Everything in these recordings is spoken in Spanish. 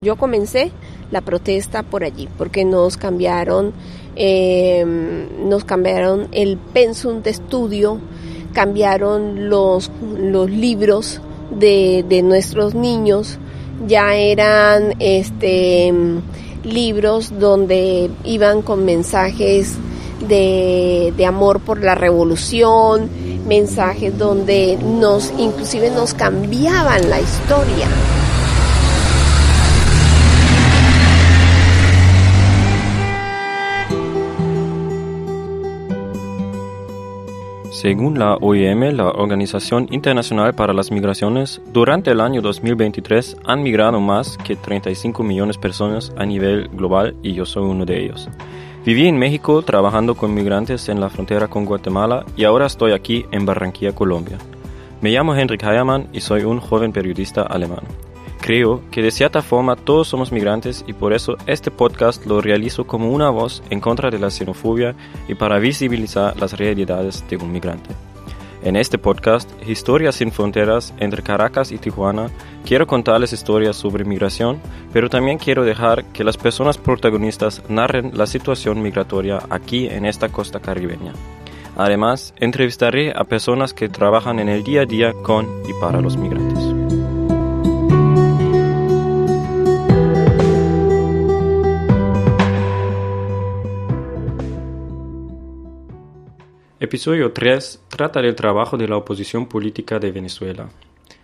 Yo comencé la protesta por allí porque nos cambiaron, eh, nos cambiaron el pensum de estudio, cambiaron los, los libros de, de nuestros niños, ya eran este libros donde iban con mensajes de, de amor por la revolución, mensajes donde nos inclusive nos cambiaban la historia. Según la OIM, la Organización Internacional para las Migraciones, durante el año 2023 han migrado más que 35 millones de personas a nivel global y yo soy uno de ellos. Viví en México trabajando con migrantes en la frontera con Guatemala y ahora estoy aquí en Barranquilla, Colombia. Me llamo Henrik Heiermann y soy un joven periodista alemán. Creo que de cierta forma todos somos migrantes y por eso este podcast lo realizo como una voz en contra de la xenofobia y para visibilizar las realidades de un migrante. En este podcast, Historias sin Fronteras entre Caracas y Tijuana, quiero contarles historias sobre migración, pero también quiero dejar que las personas protagonistas narren la situación migratoria aquí en esta costa caribeña. Además, entrevistaré a personas que trabajan en el día a día con y para los migrantes. Episodio 3 trata del trabajo de la oposición política de Venezuela.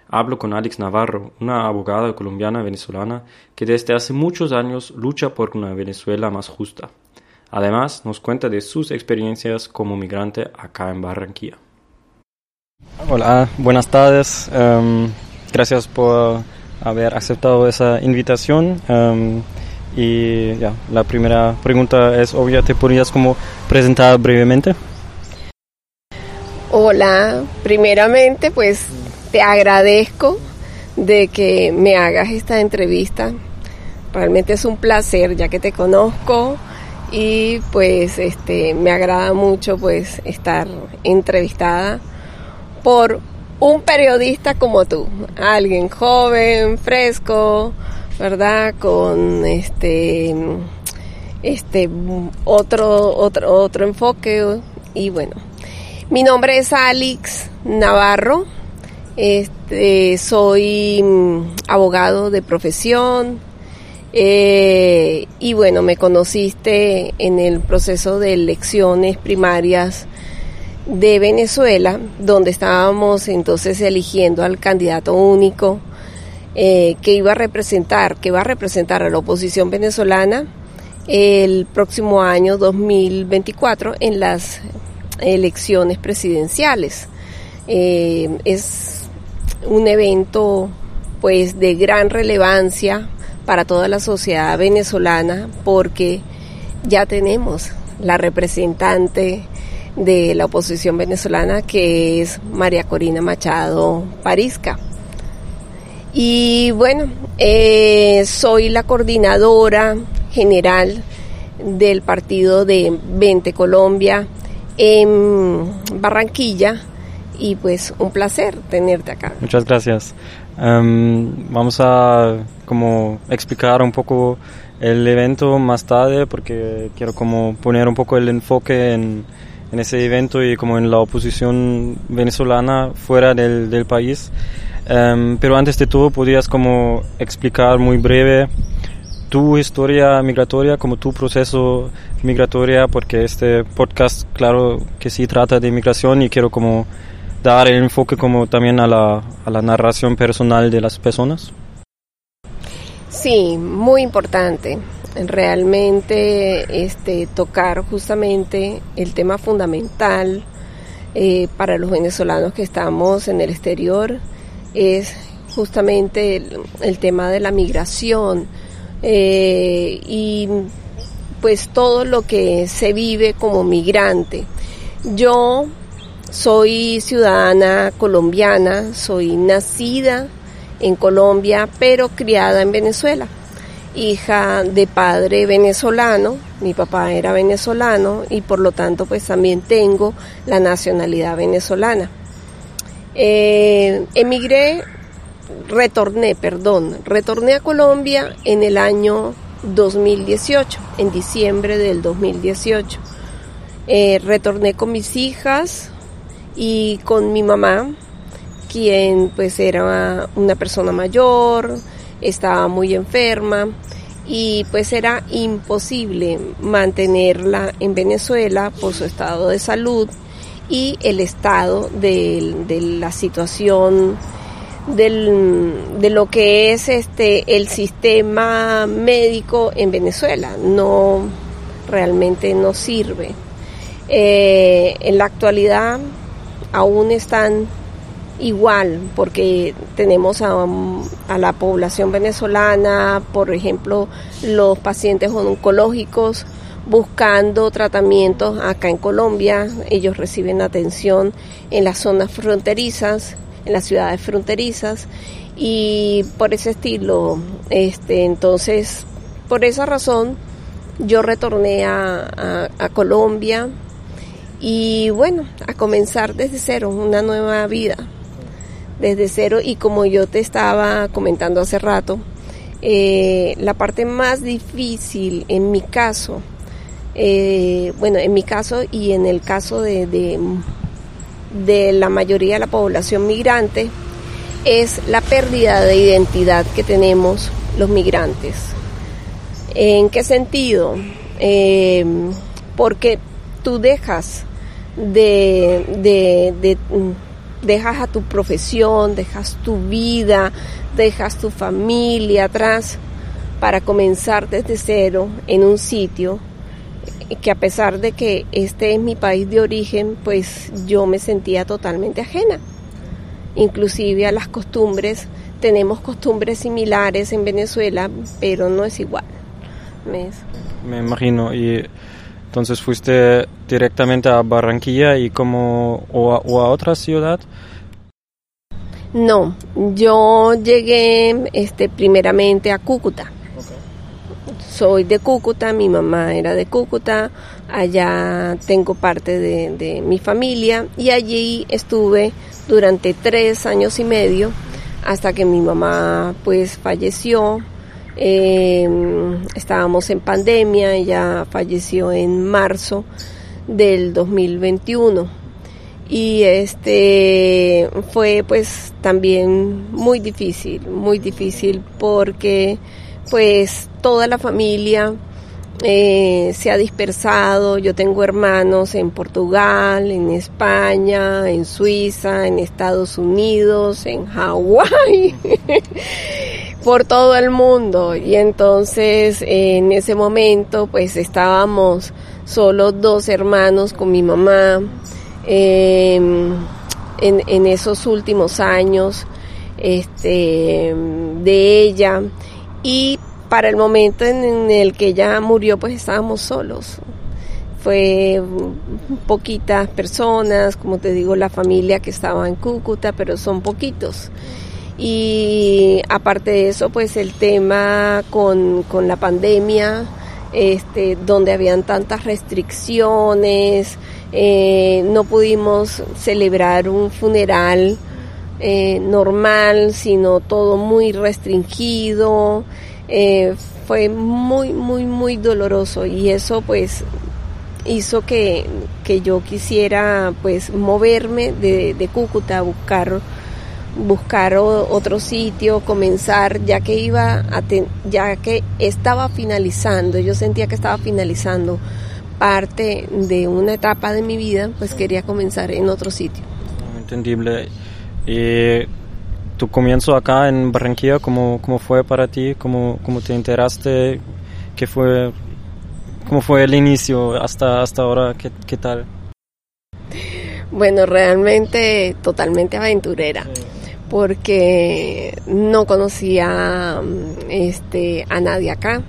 Hablo con Alex Navarro, una abogada colombiana venezolana que desde hace muchos años lucha por una Venezuela más justa. Además, nos cuenta de sus experiencias como migrante acá en Barranquilla. Hola, buenas tardes. Um, gracias por haber aceptado esa invitación. Um, y ya, la primera pregunta es obvia, ¿te podrías como presentar brevemente? Hola, primeramente pues te agradezco de que me hagas esta entrevista. Realmente es un placer ya que te conozco y pues este me agrada mucho pues estar entrevistada por un periodista como tú, alguien joven, fresco, ¿verdad? Con este este otro otro otro enfoque y bueno, mi nombre es Alex Navarro. Este, soy mm, abogado de profesión. Eh, y bueno, me conociste en el proceso de elecciones primarias de Venezuela, donde estábamos entonces eligiendo al candidato único eh, que iba a representar, que va a representar a la oposición venezolana el próximo año 2024 en las elecciones presidenciales. Eh, es un evento pues de gran relevancia para toda la sociedad venezolana porque ya tenemos la representante de la oposición venezolana que es María Corina Machado Parisca. Y bueno, eh, soy la coordinadora general del partido de 20 Colombia en Barranquilla y pues un placer tenerte acá. Muchas gracias. Em, vamos a como explicar un poco el evento más tarde porque quiero como poner un poco el enfoque en, en ese evento y como en la oposición venezolana fuera del, del país. Um, pero antes de todo, ¿podrías como explicar muy breve tu historia migratoria, como tu proceso migratoria, porque este podcast, claro que sí trata de migración y quiero como dar el enfoque como también a la, a la narración personal de las personas. Sí, muy importante. Realmente este, tocar justamente el tema fundamental eh, para los venezolanos que estamos en el exterior es justamente el, el tema de la migración, eh, y pues todo lo que se vive como migrante. Yo soy ciudadana colombiana, soy nacida en Colombia, pero criada en Venezuela. Hija de padre venezolano, mi papá era venezolano y por lo tanto pues también tengo la nacionalidad venezolana. Eh, emigré retorné, perdón, retorné a Colombia en el año 2018, en diciembre del 2018. Eh, retorné con mis hijas y con mi mamá, quien pues era una persona mayor, estaba muy enferma y pues era imposible mantenerla en Venezuela por su estado de salud y el estado de, la situación de lo que es este el sistema médico en Venezuela. No realmente no sirve. Eh, en la actualidad aún están igual, porque tenemos a, la población venezolana, por ejemplo, los pacientes oncológicos buscando tratamientos acá en Colombia, ellos reciben atención en las zonas fronterizas, en las ciudades fronterizas y por ese estilo, este, entonces, por esa razón, yo retorné a Colombia y bueno, a comenzar desde cero, una nueva vida desde cero. Y como yo te estaba comentando hace rato, eh, la parte más difícil en mi caso, eh, bueno, en mi caso y en el caso de, la mayoría de la población migrante, es la pérdida de identidad que tenemos los migrantes. ¿En qué sentido? Eh, porque tú dejas de, de, dejas a tu profesión, dejas tu vida, dejas tu familia atrás para comenzar desde cero en un sitio que a pesar de que este es mi país de origen, pues yo me sentía totalmente ajena. Inclusive a las costumbres, tenemos costumbres similares en Venezuela, pero no es igual. Me, me imagino. Y entonces fuiste directamente a Barranquilla y como o a, otra ciudad. No, yo llegué este, primeramente a Cúcuta. Soy de Cúcuta, mi mamá era de Cúcuta, allá tengo parte de, mi familia y allí estuve durante tres años y medio hasta que mi mamá pues falleció. Eh, estábamos en pandemia, ella falleció en marzo del 2021 y este fue pues también muy difícil, muy difícil porque pues toda la familia eh, se ha dispersado, yo tengo hermanos en Portugal, en España, en Suiza, en Estados Unidos, en Hawái. por todo el mundo y entonces en ese momento pues estábamos solo dos hermanos con mi mamá em, en, esos últimos años este, de ella y para el momento en, el que ella murió pues estábamos solos fue poquitas personas, como te digo, la familia que estaba en Cúcuta, pero son poquitos. Y aparte de eso, pues el tema con, la pandemia, este, donde habían tantas restricciones, eh, no pudimos celebrar un funeral eh, normal, sino todo muy restringido. Eh, fue muy, muy, muy doloroso y eso pues hizo que, que yo quisiera pues moverme de, de Cúcuta buscar buscar otro sitio, comenzar, ya que iba a ya que estaba finalizando, yo sentía que estaba finalizando parte de una etapa de mi vida, pues quería comenzar en otro sitio. Entendible. Y tu comienzo acá en Barranquilla, ¿cómo, cómo fue para ti? ¿Cómo, cómo te enteraste? ¿Qué fue, ¿Cómo fue el inicio hasta, hasta ahora? ¿Qué, qué tal? Bueno, realmente totalmente aventurera porque no conocía este, a nadie acá.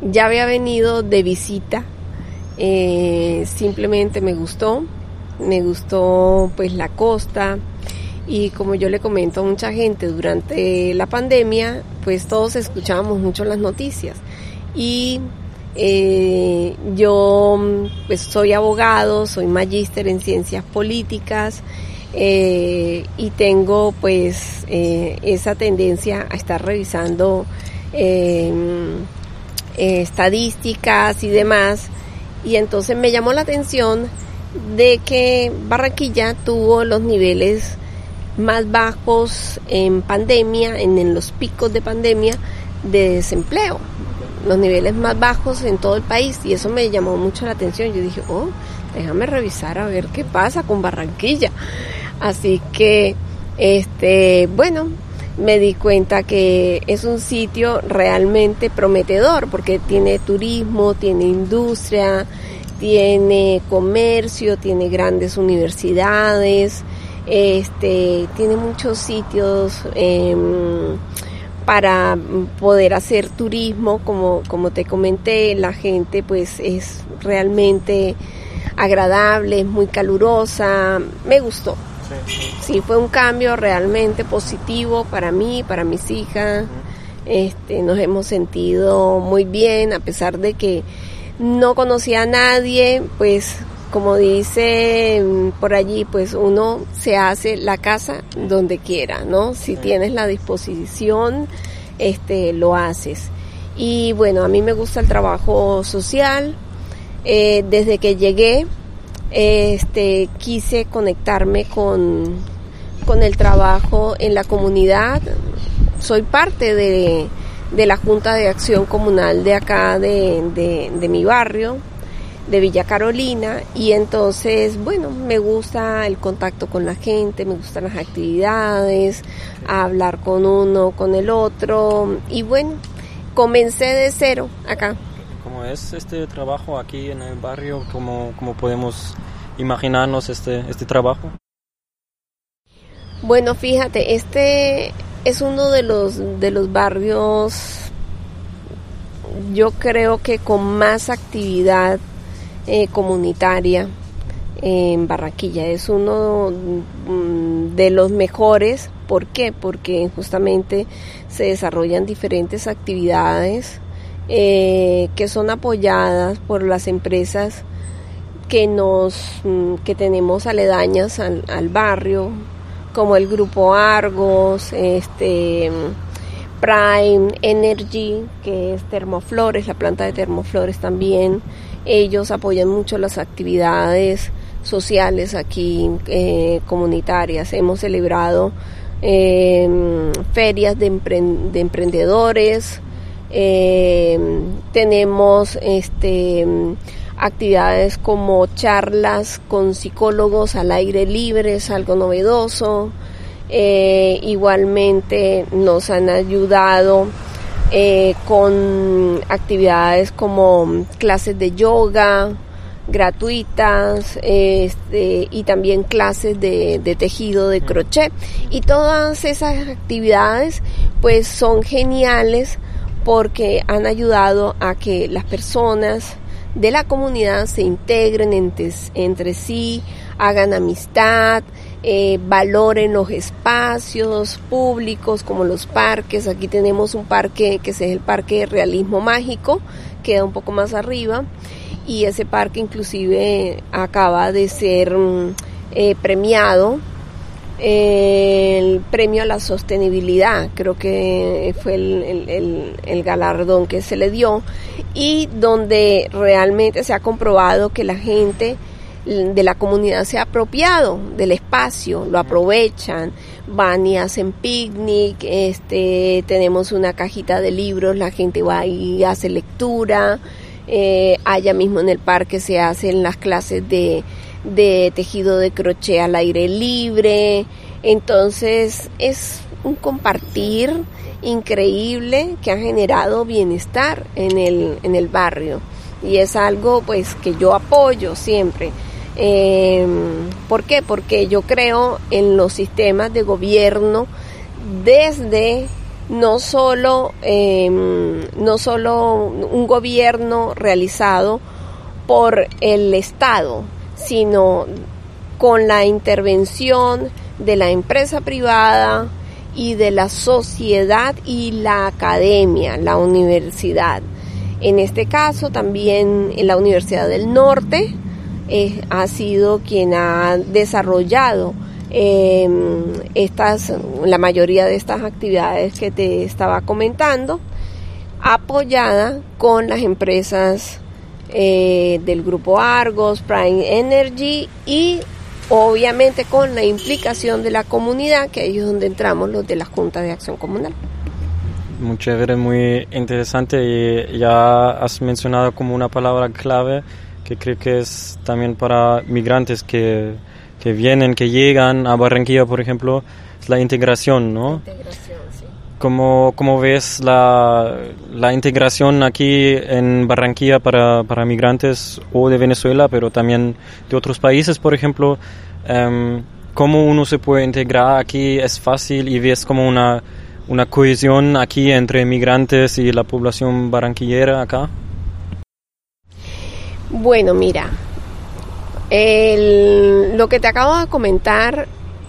Ya había venido de visita, eh, simplemente me gustó, me gustó pues la costa y como yo le comento a mucha gente durante la pandemia, pues todos escuchábamos mucho las noticias. Y eh, yo pues soy abogado, soy magíster en ciencias políticas eh, y tengo pues eh, esa tendencia a estar revisando em, estadísticas y demás. Y entonces me llamó la atención de que Barranquilla tuvo los niveles más bajos en pandemia, en, los picos de pandemia de desempleo, los niveles más bajos en todo el país y eso me llamó mucho la atención. Yo dije, oh, déjame revisar a ver qué pasa con Barranquilla. Así que, este, bueno, me di cuenta que es un sitio realmente prometedor porque tiene turismo, tiene industria, tiene comercio, tiene grandes universidades, este, tiene muchos sitios em, para poder hacer turismo, como, como te comenté, la gente pues es realmente agradable, es muy calurosa, me gustó. Sí, fue un cambio realmente positivo para mí, para mis hijas. Este, nos hemos sentido muy bien, a pesar de que no conocía a nadie, pues como dice por allí, pues uno se hace la casa donde quiera, ¿no? Si tienes la disposición, este, lo haces. Y bueno, a mí me gusta el trabajo social. Eh, desde que llegué, este, quise conectarme con, con el trabajo en la comunidad. Soy parte de, de la Junta de Acción Comunal de acá, de, de, mi barrio, de Villa Carolina, y entonces, bueno, me gusta el contacto con la gente, me gustan las actividades, hablar con uno, con el otro, y bueno, comencé de cero acá es este trabajo aquí en el barrio? ¿Cómo, cómo podemos imaginarnos este, este trabajo? Bueno, fíjate, este es uno de los, de los barrios, yo creo que con más actividad eh, comunitaria en Barranquilla. Es uno mm, de los mejores. ¿Por qué? Porque justamente se desarrollan diferentes actividades eh, que son apoyadas por las empresas que nos mm, que tenemos aledañas al, barrio como el grupo Argos este Prime Energy que es Termoflores la planta de Termoflores también. Ellos apoyan mucho las actividades sociales aquí eh, comunitarias. Hemos celebrado em, ferias de, de emprendedores. Eh, tenemos este, actividades como charlas con psicólogos al aire libre, es algo novedoso. Eh, igualmente nos han ayudado eh, con actividades como clases de yoga gratuitas este, y también clases de, de tejido de crochet. Y todas esas actividades pues son geniales porque han ayudado a que las personas de la comunidad se integren entre, sí, hagan amistad, eh, valoren los espacios públicos como los parques. Aquí tenemos un parque que es el Parque Realismo Mágico, queda un poco más arriba y ese parque inclusive acaba de ser mm, eh, premiado el premio a la sostenibilidad, creo que fue el, galardón que se le dio, y donde realmente se ha comprobado que la gente de la comunidad se ha apropiado del espacio, lo aprovechan, van y hacen picnic, este, tenemos una cajita de libros, la gente va y hace lectura, eh, allá mismo en el parque se hacen las clases de de tejido de crochet al aire libre. Entonces es un compartir increíble que ha generado bienestar en el, en el barrio y es algo pues que yo apoyo siempre. Eh, ¿Por qué? Porque yo creo en los sistemas de gobierno desde no solo, em, no solo un gobierno realizado por el Estado, sino con la intervención de la empresa privada y de la sociedad y la academia, la universidad. En este caso también la Universidad del Norte eh, ha sido quien ha desarrollado em, estas, la mayoría de estas actividades que te estaba comentando, apoyada con las empresas eh, del grupo Argos, Prime Energy y obviamente con la implicación de la comunidad, que ahí es donde entramos los de la Junta de Acción Comunal. Muy chévere, muy interesante y ya has mencionado como una palabra clave que creo que es también para migrantes que, que vienen, que llegan a Barranquilla, por ejemplo, es la integración, ¿no? Integración, sí. ¿Cómo, cómo ves la, la, integración aquí en Barranquilla para, para, migrantes o de Venezuela, pero también de otros países, por ejemplo? Um, ¿Cómo uno se puede integrar aquí? ¿Es fácil y ves como una una cohesión aquí entre migrantes y la población barranquillera acá? Bueno, mira, lo que te acabo de comentar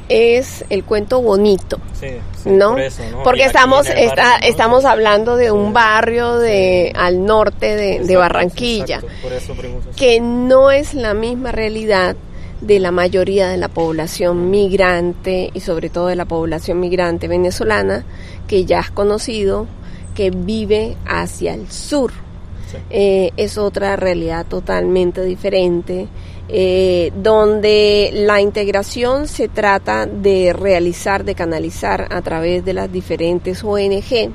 es el cuento bonito, sí, ¿no? Porque estamos estamos hablando de un barrio de al norte de, Barranquilla, que no es la misma realidad de la mayoría de la población migrante y sobre todo de la población migrante venezolana que ya has conocido, que vive hacia el sur. Eh, es otra realidad totalmente diferente, eh, donde la integración se trata de realizar, de canalizar a través de las diferentes ONG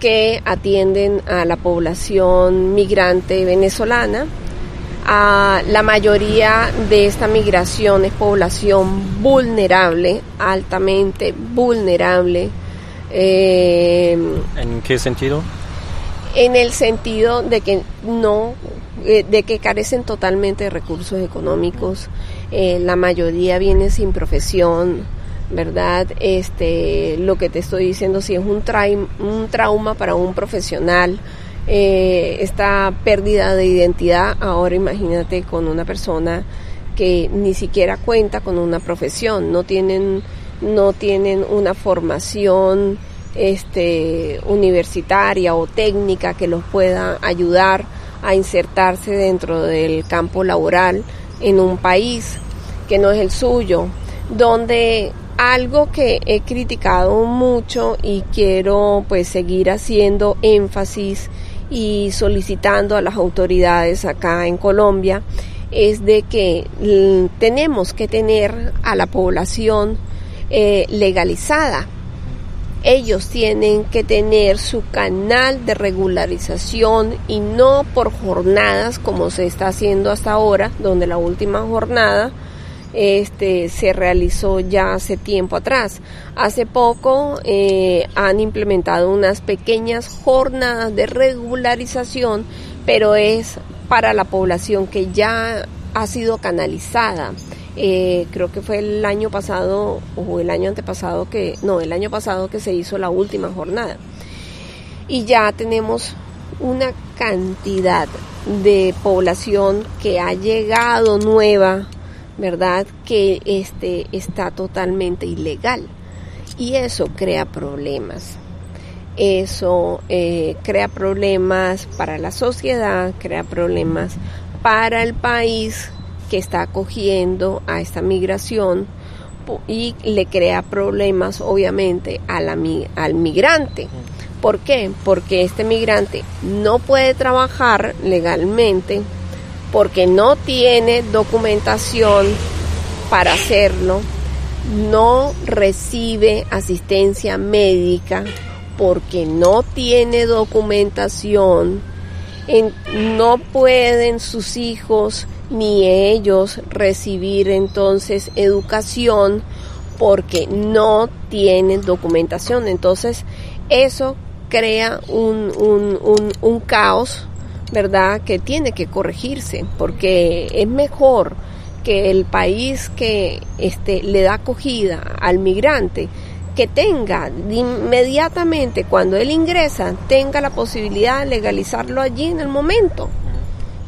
que atienden a la población migrante venezolana la mayoría de esta migración es población vulnerable, altamente vulnerable. Eh, ¿En qué sentido? En el sentido de que no, eh, de que carecen totalmente de recursos económicos. Eh, la mayoría viene sin profesión, ¿verdad? Este, lo que te estoy diciendo, si es un, un trauma para un profesional, eh, esta pérdida de identidad, ahora imagínate con una persona que ni siquiera cuenta con una profesión, no tienen, no tienen una formación este, universitaria o técnica que los pueda ayudar a insertarse dentro del campo laboral en un país que no es el suyo, donde algo que he criticado mucho y quiero pues seguir haciendo énfasis y solicitando a las autoridades acá en Colombia es de que tenemos que tener a la población eh, legalizada. Ellos tienen que tener su canal de regularización y no por jornadas como se está haciendo hasta ahora, donde la última jornada este, se realizó ya hace tiempo atrás. Hace poco eh, han implementado unas pequeñas jornadas de regularización, pero es para la población que ya ha sido canalizada. Eh, creo que fue el año pasado o el año antepasado que, no, el año pasado que se hizo la última jornada. Y ya tenemos una cantidad de población que ha llegado nueva ¿verdad? Que este está totalmente ilegal. Y eso crea problemas. Eso eh, crea problemas para la sociedad, crea problemas para el país que está acogiendo a esta migración y le crea problemas obviamente a al migrante. ¿Por qué? Porque este migrante no puede trabajar legalmente porque no tiene documentación para hacerlo, no recibe asistencia médica porque no tiene documentación, no pueden sus hijos ni ellos recibir entonces educación porque no tienen documentación. Entonces eso crea un, un, un, un caos ¿verdad? Que tiene que corregirse, porque es mejor que el país que este, le da acogida al migrante, que tenga inmediatamente cuando él ingresa, tenga la posibilidad de legalizarlo allí en el momento.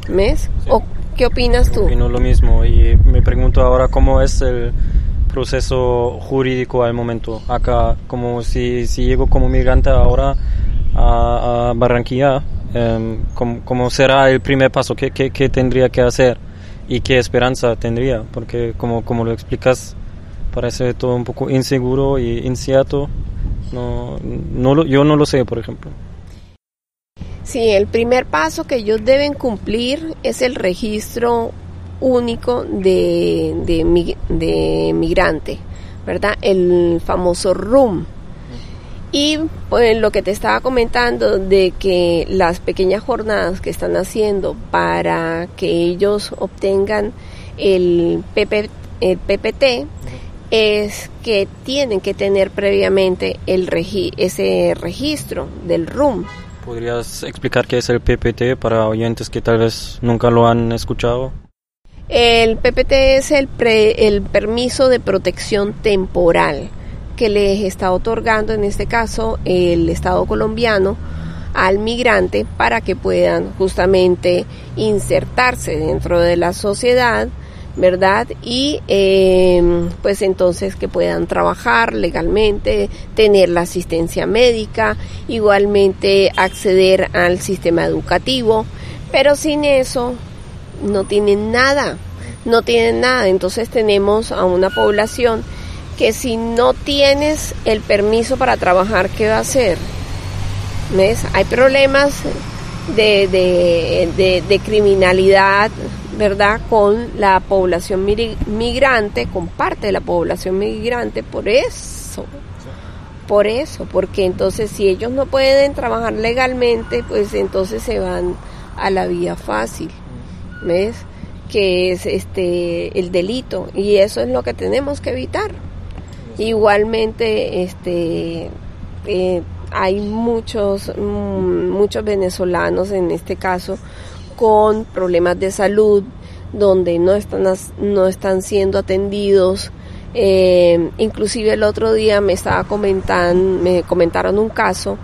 ¿Ves? ¿O qué opinas tú? Opino lo mismo y me pregunto ahora cómo es el proceso jurídico al momento acá, como si, si llego como migrante ahora a, a Barranquilla, Em, ¿cómo, será el primer paso? ¿Qué, ¿Qué, tendría que hacer? ¿Y qué esperanza tendría? Porque como, como lo explicas, parece todo un poco inseguro y incierto. No, no yo no lo sé, por ejemplo. Sí, el primer paso que ellos deben cumplir es el registro único de, de, de migrante, ¿verdad? El famoso RUM. Y pues, lo que te estaba comentando de que las pequeñas jornadas que están haciendo para que ellos obtengan el, PP, el PPT es que tienen que tener previamente el ese registro del RUM. ¿Podrías explicar qué es el PPT para oyentes que tal vez nunca lo han escuchado? El PPT es el, el permiso de protección temporal que les está otorgando en este caso el Estado colombiano al migrante para que puedan justamente insertarse dentro de la sociedad, ¿verdad? Y em, pues entonces que puedan trabajar legalmente, tener la asistencia médica, igualmente acceder al sistema educativo, pero sin eso no tienen nada, no tienen nada. Entonces tenemos a una población que si no tienes el permiso para trabajar, ¿qué va a hacer? ¿Ves? Hay problemas de, de, criminalidad, ¿verdad? Con la población migrante, con parte de la población migrante, por eso. Por eso, porque entonces si ellos no pueden trabajar legalmente, pues entonces se van a la vía fácil, ¿ves? Que es este el delito y eso es lo que tenemos que evitar. Igualmente, este, eh, hay muchos, mm, muchos venezolanos en este caso con problemas de salud donde no están, no están siendo atendidos. Eh, inclusive el otro día me estaba comentando, me comentaron un caso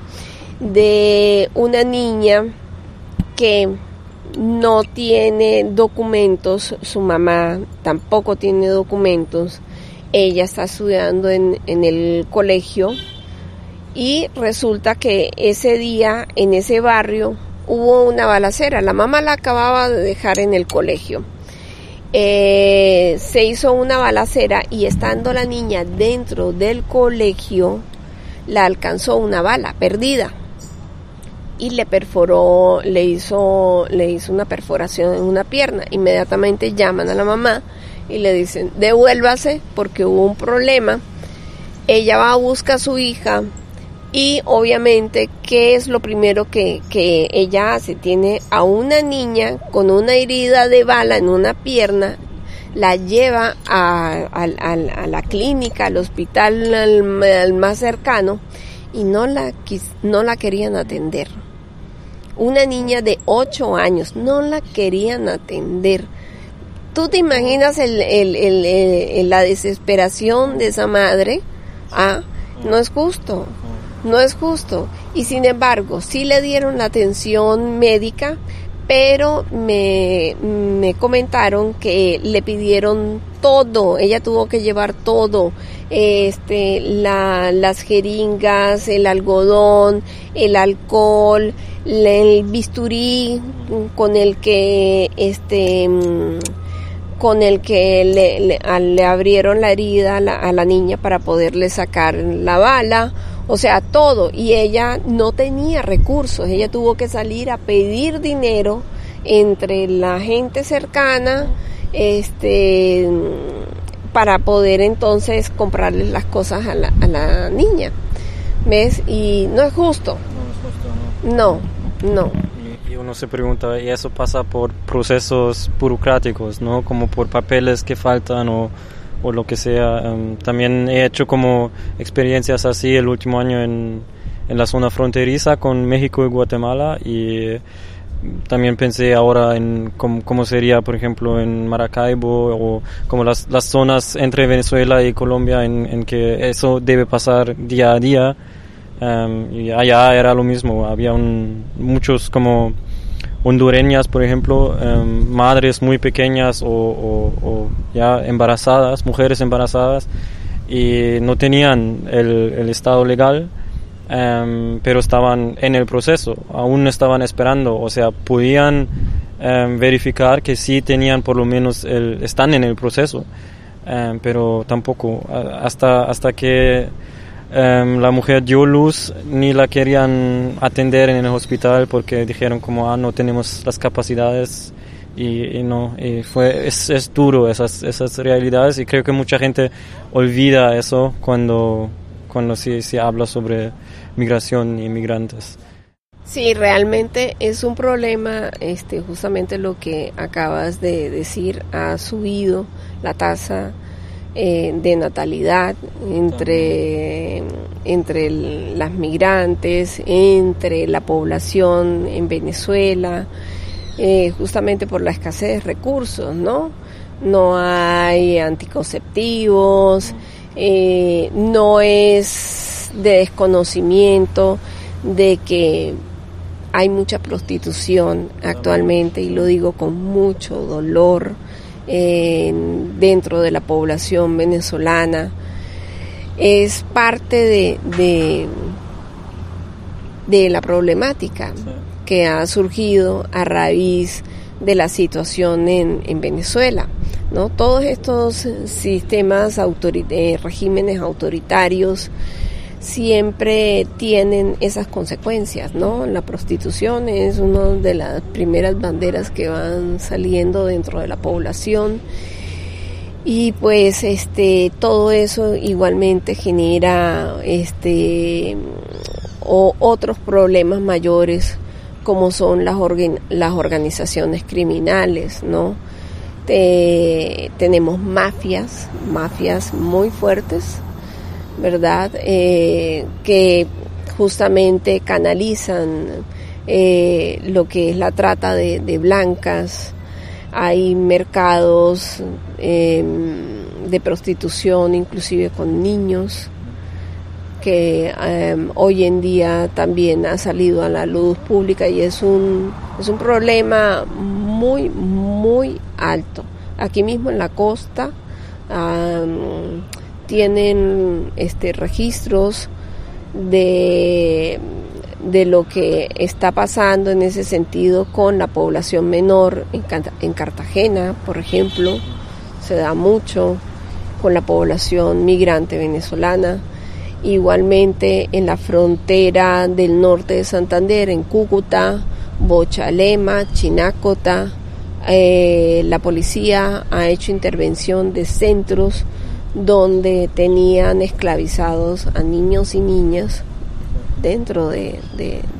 de una niña que no tiene documentos, su mamá tampoco tiene documentos ella está estudiando en, el colegio y resulta que ese día en ese barrio hubo una balacera. La mamá la acababa de dejar en el colegio. Eh, se hizo una balacera y estando la niña dentro del colegio, la alcanzó una bala perdida y le perforó, le hizo, le hizo una perforación en una pierna. Inmediatamente llaman a la mamá y le dicen, devuélvase porque hubo un problema. Ella va a buscar a su hija y obviamente, ¿qué es lo primero que, que ella hace? Tiene a una niña con una herida de bala en una pierna, la lleva a, a, la clínica, al hospital al, más cercano y no la, no la querían atender. Una niña de 8 años, no la querían atender ¿Tú te imaginas el, la desesperación de esa madre? Ah, no es justo, no es justo. Y sin embargo, sí le dieron la atención médica, pero me, me comentaron que le pidieron todo, ella tuvo que llevar todo, este, la, las jeringas, el algodón, el alcohol, el bisturí con el que, este, con el que le, le, abrieron la herida a la, a la, niña para poderle sacar la bala, o sea, todo. Y ella no tenía recursos, ella tuvo que salir a pedir dinero entre la gente cercana, este, para poder entonces comprarle las cosas a la, a la niña. ¿Ves? Y no es justo. No, no uno se pregunta, y eso pasa por procesos burocráticos, ¿no? Como por papeles que faltan o, o lo que sea. Em, también he hecho como experiencias así el último año en, en la zona fronteriza con México y Guatemala y también pensé ahora en cómo, sería, por ejemplo, en Maracaibo o como las, las zonas entre Venezuela y Colombia en, en que eso debe pasar día a día. Em, y allá era lo mismo, había un, muchos como hondureñas, por ejemplo, em, madres muy pequeñas o, ya embarazadas, mujeres embarazadas, y no tenían el, estado legal, em, pero estaban en el proceso, aún estaban esperando, o sea, podían em, verificar que sí tenían por lo menos el, están en el proceso. pero tampoco, hasta, hasta que em, la mujer dio luz, ni la querían atender en el hospital porque dijeron como, ah, no tenemos las capacidades y, no, y fue, es, es duro esas, esas realidades y creo que mucha gente olvida eso cuando, cuando se, se habla sobre migración y migrantes. Sí, realmente es un problema, este, justamente lo que acabas de decir, ha subido la tasa eh, de natalidad entre, entre las migrantes, entre la población en Venezuela, eh, justamente por la escasez de recursos, ¿no? No hay anticonceptivos, eh, no es de desconocimiento de que hay mucha prostitución actualmente y lo digo con mucho dolor dentro de la población venezolana. Es parte de, de, la problemática que ha surgido a raíz de la situación en, en Venezuela. ¿no? Todos estos sistemas, eh, regímenes autoritarios, siempre tienen esas consecuencias, ¿no? La prostitución es una de las primeras banderas que van saliendo dentro de la población y pues este todo eso igualmente genera este o otros problemas mayores como son las, las organizaciones criminales, ¿no? tenemos mafias, mafias muy fuertes ¿verdad? Eh, que justamente canalizan eh, lo que es la trata de, blancas. Hay mercados em, de prostitución, inclusive con niños, que em, hoy en día también ha salido a la luz pública y es un, es un problema muy, muy alto. Aquí mismo en la costa, tienen este, registros de, de lo que está pasando en ese sentido con la población menor en, en Cartagena, por ejemplo, se da mucho con la población migrante venezolana. Igualmente en la frontera del norte de Santander, en Cúcuta, Bochalema, Chinácota, eh, la policía ha hecho intervención de centros donde tenían esclavizados a niños y niñas dentro de,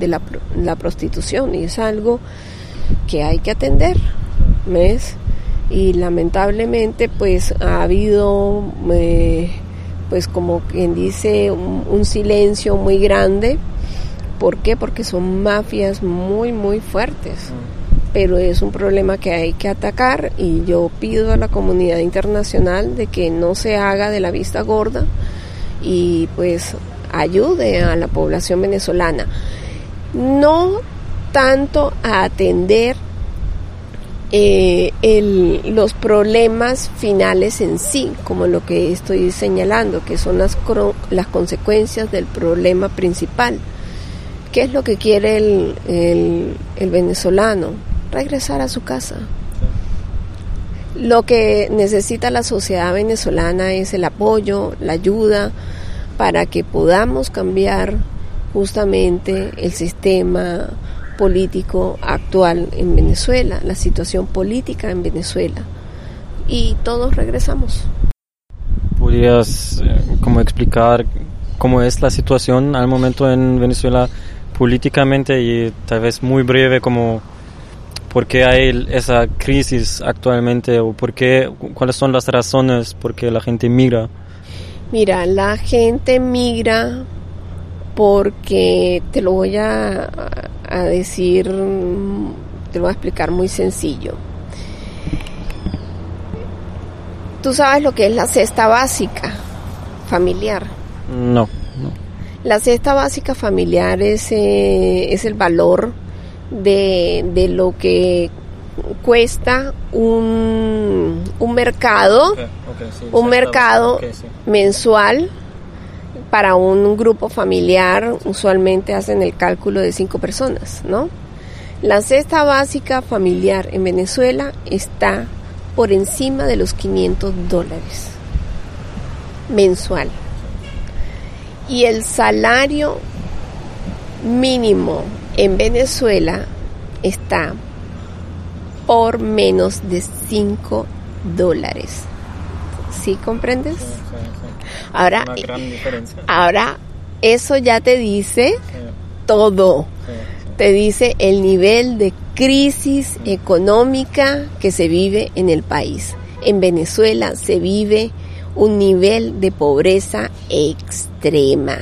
la, prostitución y es algo que hay que atender, ¿ves? Y lamentablemente pues ha habido eh, pues como quien dice un, un, silencio muy grande, ¿por qué? Porque son mafias muy muy fuertes pero es un problema que hay que atacar y yo pido a la comunidad internacional de que no se haga de la vista gorda y pues ayude a la población venezolana. No tanto a atender eh, los problemas finales en sí, como lo que estoy señalando, que son las, las consecuencias del problema principal. ¿Qué es lo que quiere el venezolano? Regresar a su casa. Lo que necesita la sociedad venezolana es el apoyo, la ayuda para que podamos cambiar justamente el sistema político actual en Venezuela, la situación política en Venezuela. Y todos regresamos. ¿Podrías eh, explicar cómo es la situación al momento en Venezuela políticamente y tal vez muy breve como por qué hay esa crisis actualmente o por qué, cuáles son las razones por qué la gente migra. Mira, la gente migra porque te lo voy a, a decir, te lo voy a explicar muy sencillo. ¿Tú sabes lo que es la cesta básica familiar? No, no. La cesta básica familiar es, eh, es el valor de, de lo que cuesta un, un mercado, un mercado mensual para un grupo familiar, usualmente hacen el cálculo de cinco personas, ¿no? La cesta básica familiar en Venezuela está por encima de los 500 dólares mensual. Y el salario mínimo en Venezuela está por menos de 5 dólares. ¿Sí comprendes? Ahora, ahora eso ya te dice todo. Te dice el nivel de crisis económica que se vive en el país. En Venezuela se vive un nivel de pobreza extrema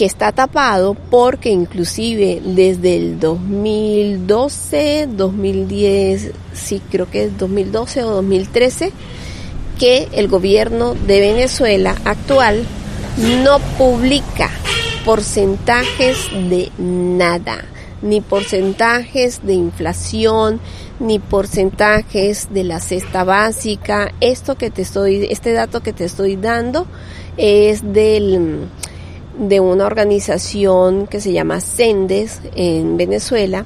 que está tapado porque inclusive desde el 2012, 2010, sí creo que es 2012 o 2013, que el gobierno de Venezuela actual no publica porcentajes de nada, ni porcentajes de inflación, ni porcentajes de la cesta básica. Esto que te estoy, este dato que te estoy dando es del de una organización que se llama Sendes en Venezuela,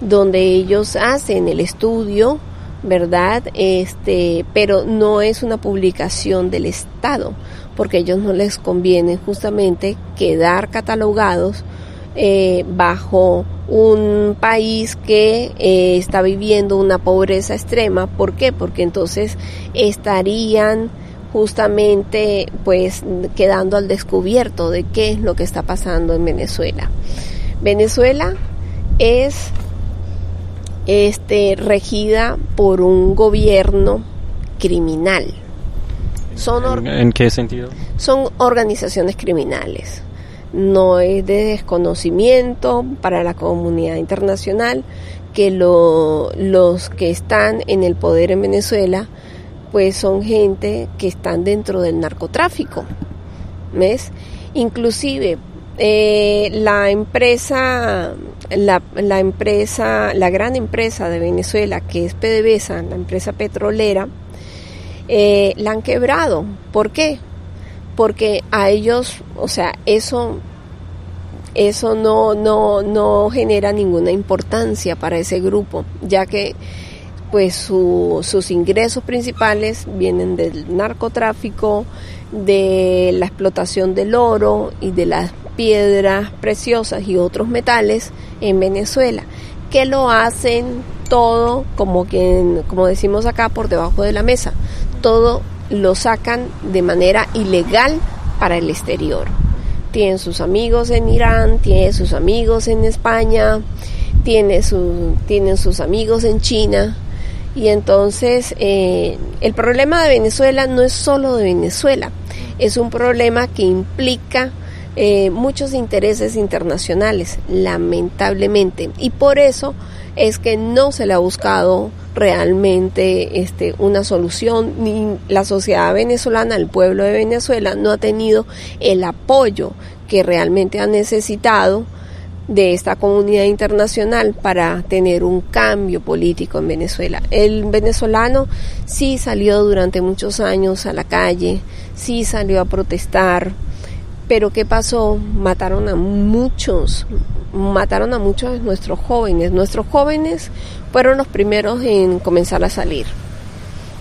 donde ellos hacen el estudio, ¿verdad? Este, pero no es una publicación del Estado, porque a ellos no les conviene justamente quedar catalogados eh, bajo un país que eh, está viviendo una pobreza extrema. ¿Por qué? Porque entonces estarían justamente pues quedando al descubierto de qué es lo que está pasando en Venezuela. Venezuela es este regida por un gobierno criminal. Son ¿En, qué sentido? Son organizaciones criminales. No es de desconocimiento para la comunidad internacional que los que están en el poder en Venezuela pues son gente que están dentro del narcotráfico, ¿ves? Inclusive eh, la empresa, la, empresa, la gran empresa de Venezuela que es PDVSA, la empresa petrolera, eh, la han quebrado. ¿Por qué? Porque a ellos, o sea, eso eso no, no, no genera ninguna importancia para ese grupo, ya que pues sus ingresos principales vienen del narcotráfico, de la explotación del oro y de las piedras preciosas y otros metales en Venezuela, que lo hacen todo como quien, como decimos acá, por debajo de la mesa. Todo lo sacan de manera ilegal para el exterior. Tienen sus amigos en Irán, tienen sus amigos en España, tiene su, tienen sus amigos en China, y entonces eh, el problema de Venezuela no es solo de Venezuela, es un problema que implica eh, muchos intereses internacionales, lamentablemente. Y por eso es que no se le ha buscado realmente este, una solución, ni la sociedad venezolana, el pueblo de Venezuela, no ha tenido el apoyo que realmente ha necesitado de esta comunidad internacional para tener un cambio político en Venezuela. El venezolano sí salió durante muchos años a la calle, sí salió a protestar, pero ¿qué pasó? Mataron a muchos, mataron a muchos de nuestros jóvenes. Nuestros jóvenes fueron los primeros en comenzar a salir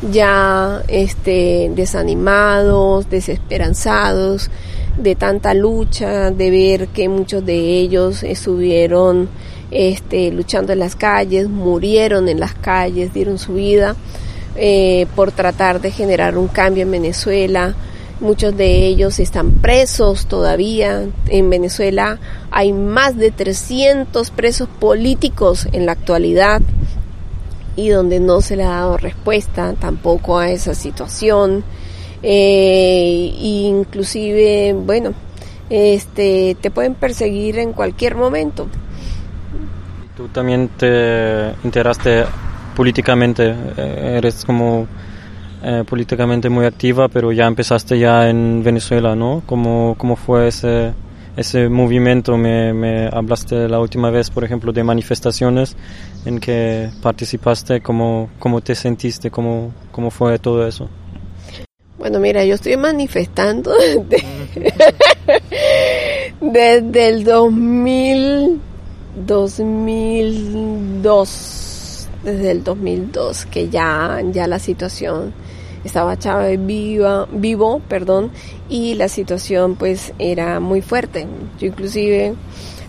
ya este desanimados, desesperanzados, de tanta lucha, de ver que muchos de ellos estuvieron este, luchando en las calles, murieron en las calles, dieron su vida eh, por tratar de generar un cambio en Venezuela. Muchos de ellos están presos todavía. En Venezuela hay más de 300 presos políticos en la actualidad y donde no se le ha dado respuesta tampoco a esa situación eh, inclusive, bueno, este, te pueden perseguir en cualquier momento. Tú también te enteraste políticamente, eh, eres como eh, políticamente muy activa, pero ya empezaste ya en Venezuela, ¿no? ¿Cómo, cómo fue ese, ese movimiento? Me, me hablaste la última vez, por ejemplo, de manifestaciones en que participaste, ¿cómo, cómo te sentiste? ¿Cómo, cómo fue todo eso? Bueno, mira, yo estoy manifestando desde, desde el 2000, 2002, desde el 2002, que ya, ya la situación estaba Chávez viva, vivo, perdón, y la situación pues era muy fuerte. Yo inclusive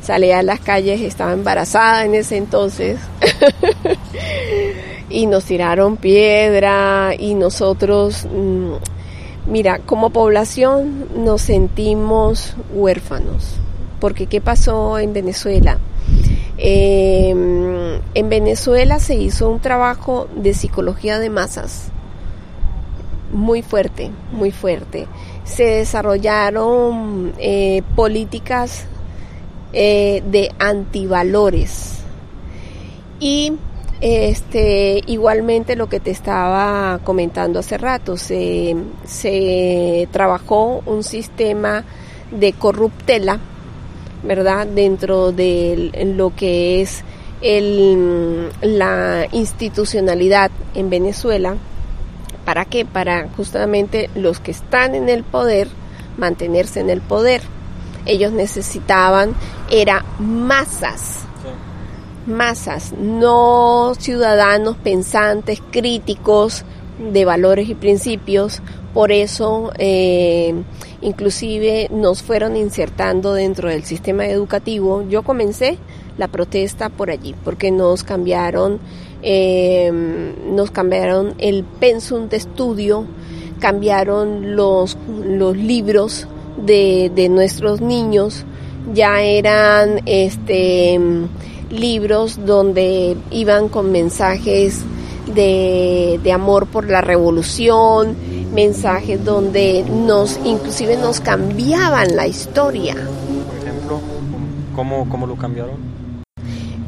salía a las calles, estaba embarazada en ese entonces y nos tiraron piedra y nosotros, mm, mira, como población nos sentimos huérfanos, porque ¿qué pasó en Venezuela? Em, en Venezuela se hizo un trabajo de psicología de masas muy fuerte, muy fuerte. Se desarrollaron eh, políticas eh, de antivalores y este, igualmente lo que te estaba comentando hace rato, se, se trabajó un sistema de corruptela, ¿verdad? Dentro de lo que es el, la institucionalidad en Venezuela. ¿Para qué? Para justamente los que están en el poder mantenerse en el poder. Ellos necesitaban, era masas masas, no ciudadanos pensantes, críticos de valores y principios. Por eso, eh, inclusive nos fueron insertando dentro del sistema educativo. Yo comencé la protesta por allí, porque nos cambiaron, eh, nos cambiaron el pensum de estudio, cambiaron los, los libros de, de nuestros niños, ya eran este libros donde iban con mensajes de, amor por la revolución, mensajes donde nos inclusive nos cambiaban la historia. Por ejemplo, ¿cómo, cómo lo cambiaron?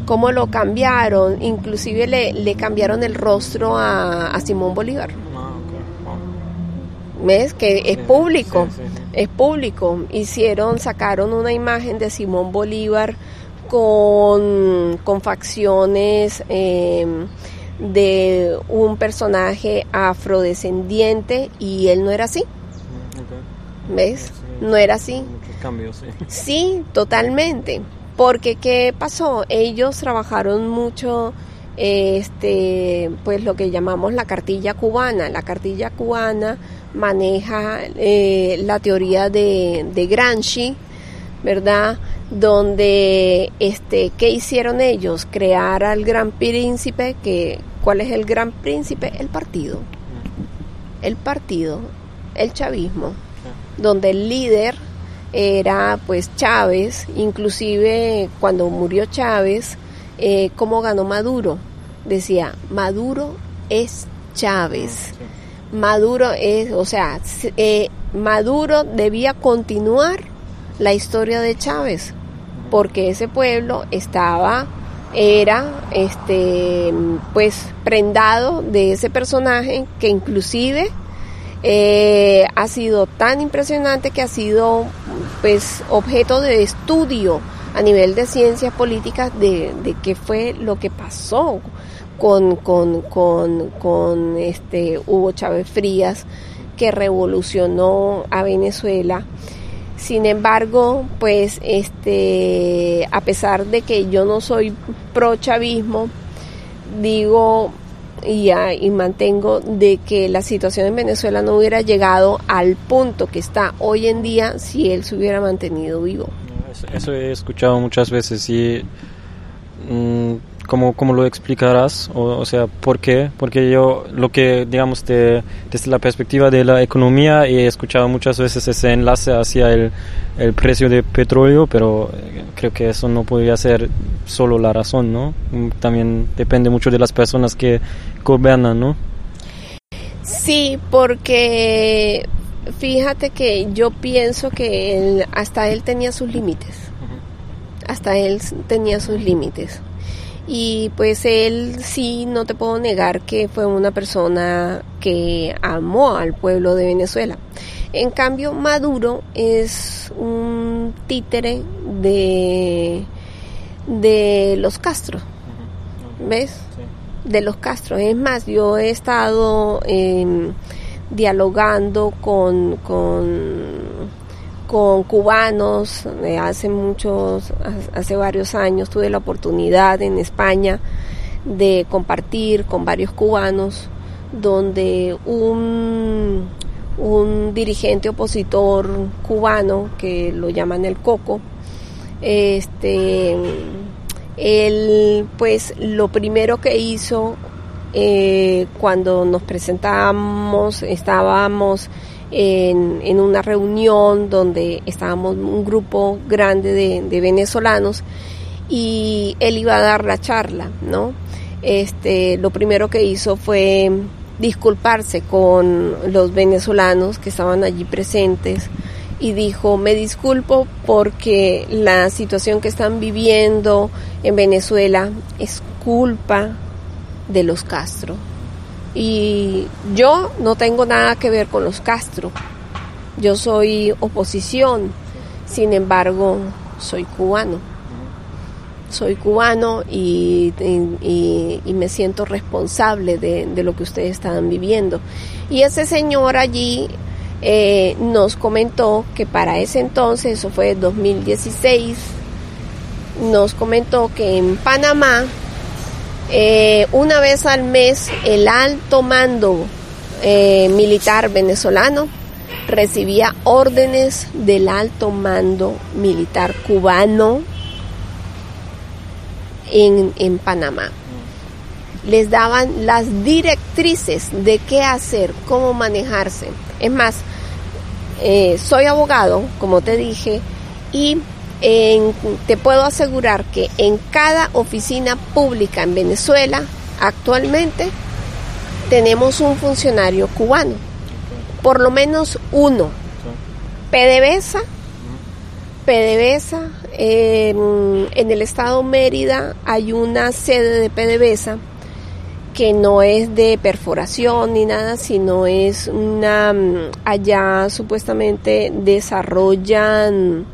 ¿Cómo lo cambiaron? Inclusive le, le cambiaron el rostro a, Simón Bolívar. Ah, ¿Ves? Que es público, es público. Hicieron, sacaron una imagen de Simón Bolívar con, con facciones em, de un personaje afrodescendiente y él no era así. ¿Ves? No era así. cambios, sí. Sí, totalmente. Porque ¿qué pasó? Ellos trabajaron mucho este pues lo que llamamos la cartilla cubana. La cartilla cubana maneja eh, la teoría de, de Gramsci, ¿verdad? donde este qué hicieron ellos crear al gran príncipe que cuál es el gran príncipe el partido. El partido el chavismo donde el líder era pues Chávez. Inclusive cuando murió Chávez eh, cómo ganó Maduro decía Maduro es Chávez Maduro es o sea eh, Maduro debía continuar la historia de Chávez, porque ese pueblo estaba, era, este, pues, prendado de ese personaje que inclusive eh, ha sido tan impresionante que ha sido, pues, objeto de estudio a nivel de ciencias políticas de, de qué fue lo que pasó con, con, con, con este Hugo Chávez Frías, que revolucionó a Venezuela sin embargo, pues este, a pesar de que yo no soy pro chavismo, digo y, y, mantengo de que la situación en Venezuela no hubiera llegado al punto que está hoy en día si él se hubiera mantenido vivo. Eso he escuchado muchas veces y mm, ¿Cómo, ¿Cómo, lo explicarás? O, o, sea, ¿por qué? Porque yo lo que, digamos, de, desde la perspectiva de la economía he escuchado muchas veces ese enlace hacia el, el precio de petróleo, pero eh, creo que eso no podría ser solo la razón, ¿no? Mm, también depende mucho de las personas que gobiernan, ¿no? Sí, porque fíjate que yo pienso que él, hasta él tenía sus límites. Hasta él tenía sus límites y pues él sí, no te puedo negar que fue una persona que amó al pueblo de Venezuela. En cambio, Maduro es un títere de, de los Castro. ¿Ves? De los Castro. Es más, yo he estado em, dialogando con, con con cubanos hace muchos, hace varios años tuve la oportunidad en España de compartir con varios cubanos donde un, un dirigente opositor cubano, que lo llaman el Coco, este, él pues lo primero que hizo eh, cuando nos presentábamos, estábamos en, en, una reunión donde estábamos un grupo grande de, de, venezolanos y él iba a dar la charla, ¿no? Este, lo primero que hizo fue disculparse con los venezolanos que estaban allí presentes y dijo, me disculpo porque la situación que están viviendo en Venezuela es culpa de los Castro. Y yo no tengo nada que ver con los Castro. Yo soy oposición, sin embargo, soy cubano. Soy cubano y, me siento responsable de, lo que ustedes están viviendo. Y ese señor allí eh, nos comentó que para ese entonces, eso fue 2016, nos comentó que en Panamá eh, una vez al mes el alto mando eh, militar venezolano recibía órdenes del alto mando militar cubano en, en Panamá. Les daban las directrices de qué hacer, cómo manejarse. Es más, eh, soy abogado, como te dije, y te puedo asegurar que en cada oficina pública en Venezuela actualmente tenemos un funcionario cubano, por lo menos uno. PDVSA, PDVSA, en el estado Mérida hay una sede de PDVSA que no es de perforación ni nada, sino es una, mm, allá supuestamente desarrollan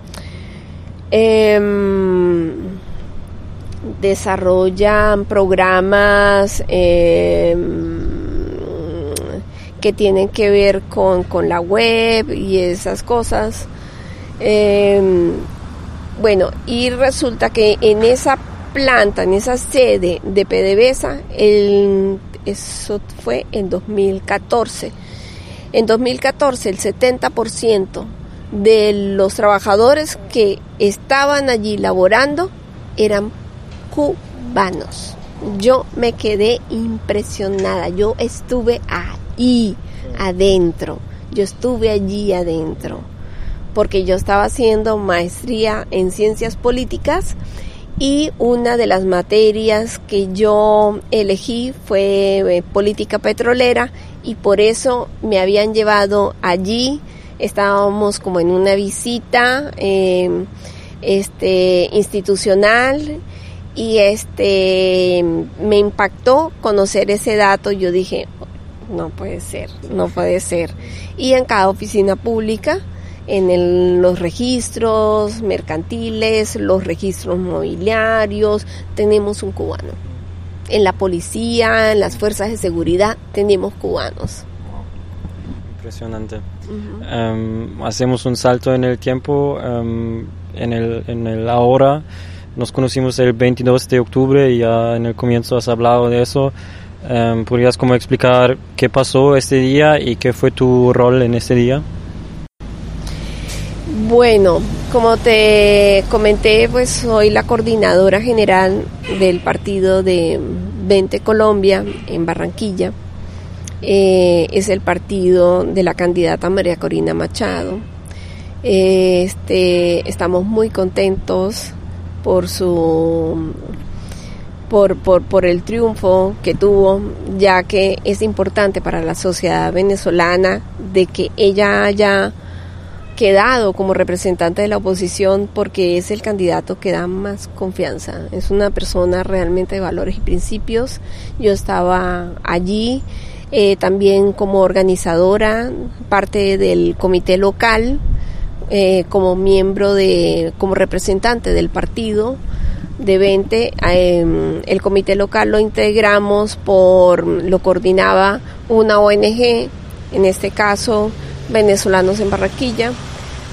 eh, desarrollan programas eh, que tienen que ver con, con, la web y esas cosas. Eh, bueno, y resulta que en esa planta, en esa sede de PDVSA, eso fue en 2014. En 2014 el 70% de los trabajadores que estaban allí laborando eran cubanos. Yo me quedé impresionada, yo estuve ahí adentro, yo estuve allí adentro, porque yo estaba haciendo maestría en ciencias políticas y una de las materias que yo elegí fue eh, política petrolera y por eso me habían llevado allí estábamos como en una visita em, este, institucional y este me impactó conocer ese dato. Yo dije, no puede ser, no puede ser. Y en cada oficina pública, en los registros mercantiles, los registros mobiliarios, tenemos un cubano. En la policía, en las fuerzas de seguridad, tenemos cubanos. Impresionante. Em, hacemos un salto en el tiempo, em, en, el, en el ahora. Nos conocimos el 22 de octubre y ya en el comienzo has hablado de eso. Um, ¿Podrías como explicar qué pasó este día y qué fue tu rol en este día? Bueno, como te comenté, pues soy la coordinadora general del partido de 20 Colombia en Barranquilla. Eh, es el partido de la candidata María Corina Machado. Este, estamos muy contentos por su por, por, por, el triunfo que tuvo, ya que es importante para la sociedad venezolana de que ella haya quedado como representante de la oposición porque es el candidato que da más confianza. Es una persona realmente de valores y principios. Yo estaba allí eh, también como organizadora, parte del comité local, eh, como miembro de, como representante del partido de 20. Em, el comité local lo integramos por, lo coordinaba una ONG, en este caso Venezolanos en Barranquilla,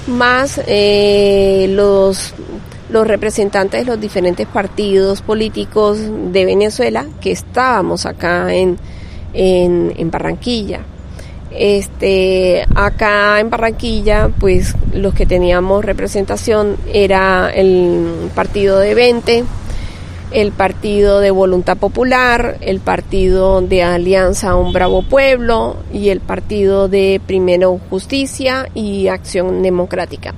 más eh, los los representantes de los diferentes partidos políticos de Venezuela que estábamos acá en, en, Barranquilla. Este, acá en Barranquilla, pues los que teníamos representación era el partido de 20, el partido de Voluntad Popular, el partido de Alianza Un Bravo Pueblo y el partido de Primero Justicia y Acción Democrática.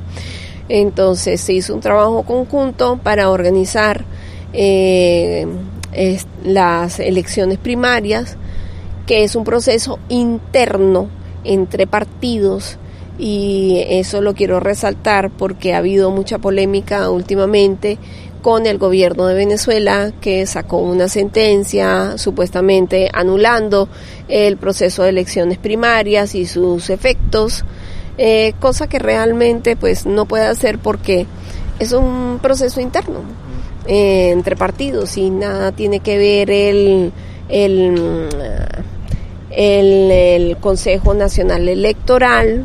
Entonces se hizo un trabajo conjunto para organizar eh, las elecciones primarias que es un proceso interno entre partidos y eso lo quiero resaltar porque ha habido mucha polémica últimamente con el gobierno de Venezuela que sacó una sentencia supuestamente anulando el proceso de elecciones primarias y sus efectos, eh, cosa que realmente pues no puede hacer porque es un proceso interno eh, entre partidos y nada tiene que ver el, el el, Consejo Nacional Electoral,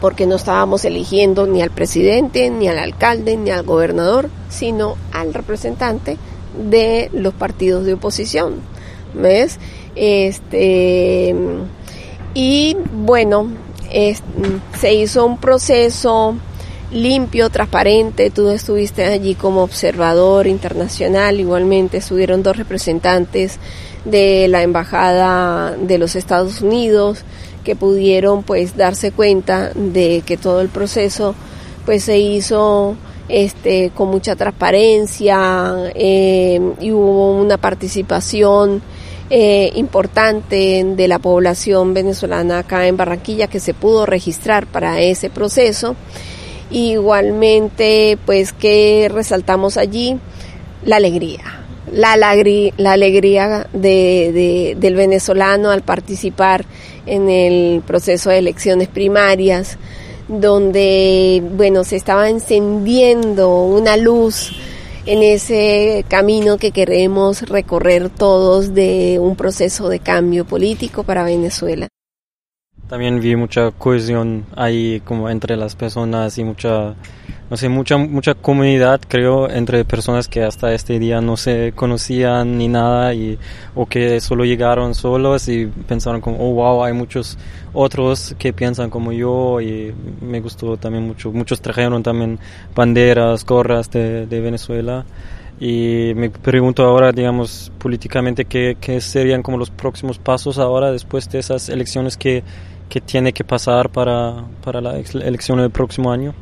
porque no estábamos eligiendo ni al presidente, ni al alcalde, ni al gobernador, sino al representante de los partidos de oposición. ¿Ves? Este, y bueno, se hizo un proceso limpio, transparente. Tú estuviste allí como observador internacional, igualmente estuvieron dos representantes de la embajada de los Estados Unidos que pudieron pues darse cuenta de que todo el proceso pues se hizo este con mucha transparencia eh, y hubo una participación eh, importante de la población venezolana acá en Barranquilla que se pudo registrar para ese proceso. Igualmente pues que resaltamos allí la alegría la, la alegría de, del venezolano al participar en el proceso de elecciones primarias, donde, bueno, se estaba encendiendo una luz en ese camino que queremos recorrer todos de un proceso de cambio político para Venezuela. También vi mucha cohesión ahí como entre las personas y mucha no sé, mucha, mucha comunidad, creo, entre personas que hasta este día no se conocían ni nada y, o que solo llegaron solos y pensaron como, oh, wow, hay muchos otros que piensan como yo y me gustó también mucho. Muchos trajeron también banderas, gorras de, de Venezuela. Y me pregunto ahora, digamos, políticamente, ¿qué, ¿qué, serían como los próximos pasos ahora después de esas elecciones que, que tiene que pasar para, para la elección del próximo año?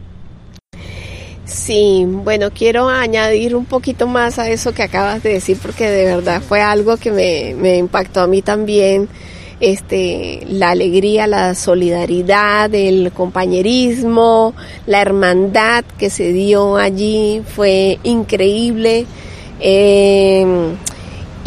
Sí, bueno, quiero añadir un poquito más a eso que acabas de decir porque de verdad fue algo que me, impactó a mí también. Este, la alegría, la solidaridad, el compañerismo, la hermandad que se dio allí fue increíble. Eh,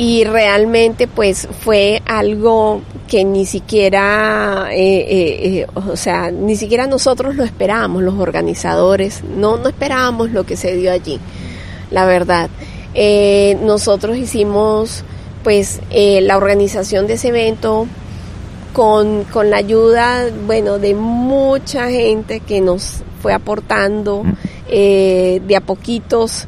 y realmente pues fue algo que ni siquiera, eh, eh, eh, o sea, ni siquiera nosotros lo esperábamos, los organizadores, no, no esperábamos lo que se dio allí, la verdad. nosotros hicimos pues la organización de ese evento con, con la ayuda, bueno, de mucha gente que nos fue aportando de a poquitos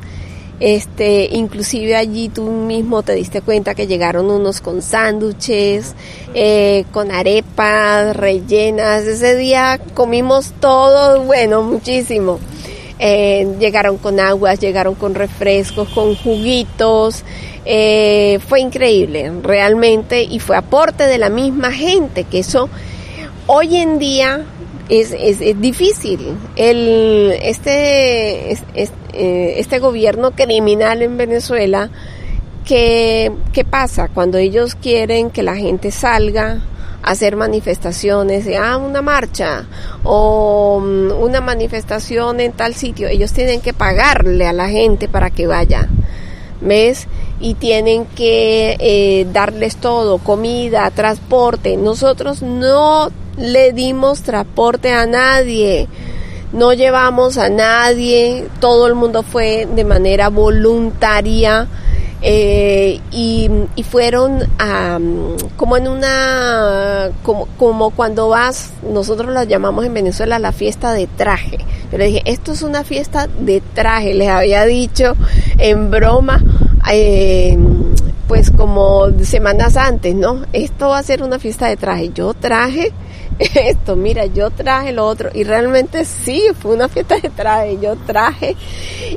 este, inclusive allí tú mismo te diste cuenta que llegaron unos con sándwiches, eh, con arepas rellenas. Ese día comimos todo, bueno, muchísimo. Eh, llegaron con aguas, llegaron con refrescos, con juguitos. Eh, fue increíble, realmente, y fue aporte de la misma gente, que eso hoy en día es, es, es difícil. El, este, eh, este gobierno criminal en Venezuela, ¿qué, ¿qué pasa? Cuando ellos quieren que la gente salga a hacer manifestaciones, de, ah, una marcha o mm, una manifestación en tal sitio, ellos tienen que pagarle a la gente para que vaya. ¿Ves? y tienen que eh, darles todo, comida, transporte. Nosotros no le dimos transporte a nadie, no llevamos a nadie, todo el mundo fue de manera voluntaria. Eh, y, fueron a, como en una, como, como cuando vas, nosotros la llamamos en Venezuela la fiesta de traje. Yo le dije, esto es una fiesta de traje, les había dicho en broma, eh, pues como semanas antes, ¿no? Esto va a ser una fiesta de traje. Yo traje esto, mira, yo traje lo otro. Y realmente sí, fue una fiesta de traje. Yo traje.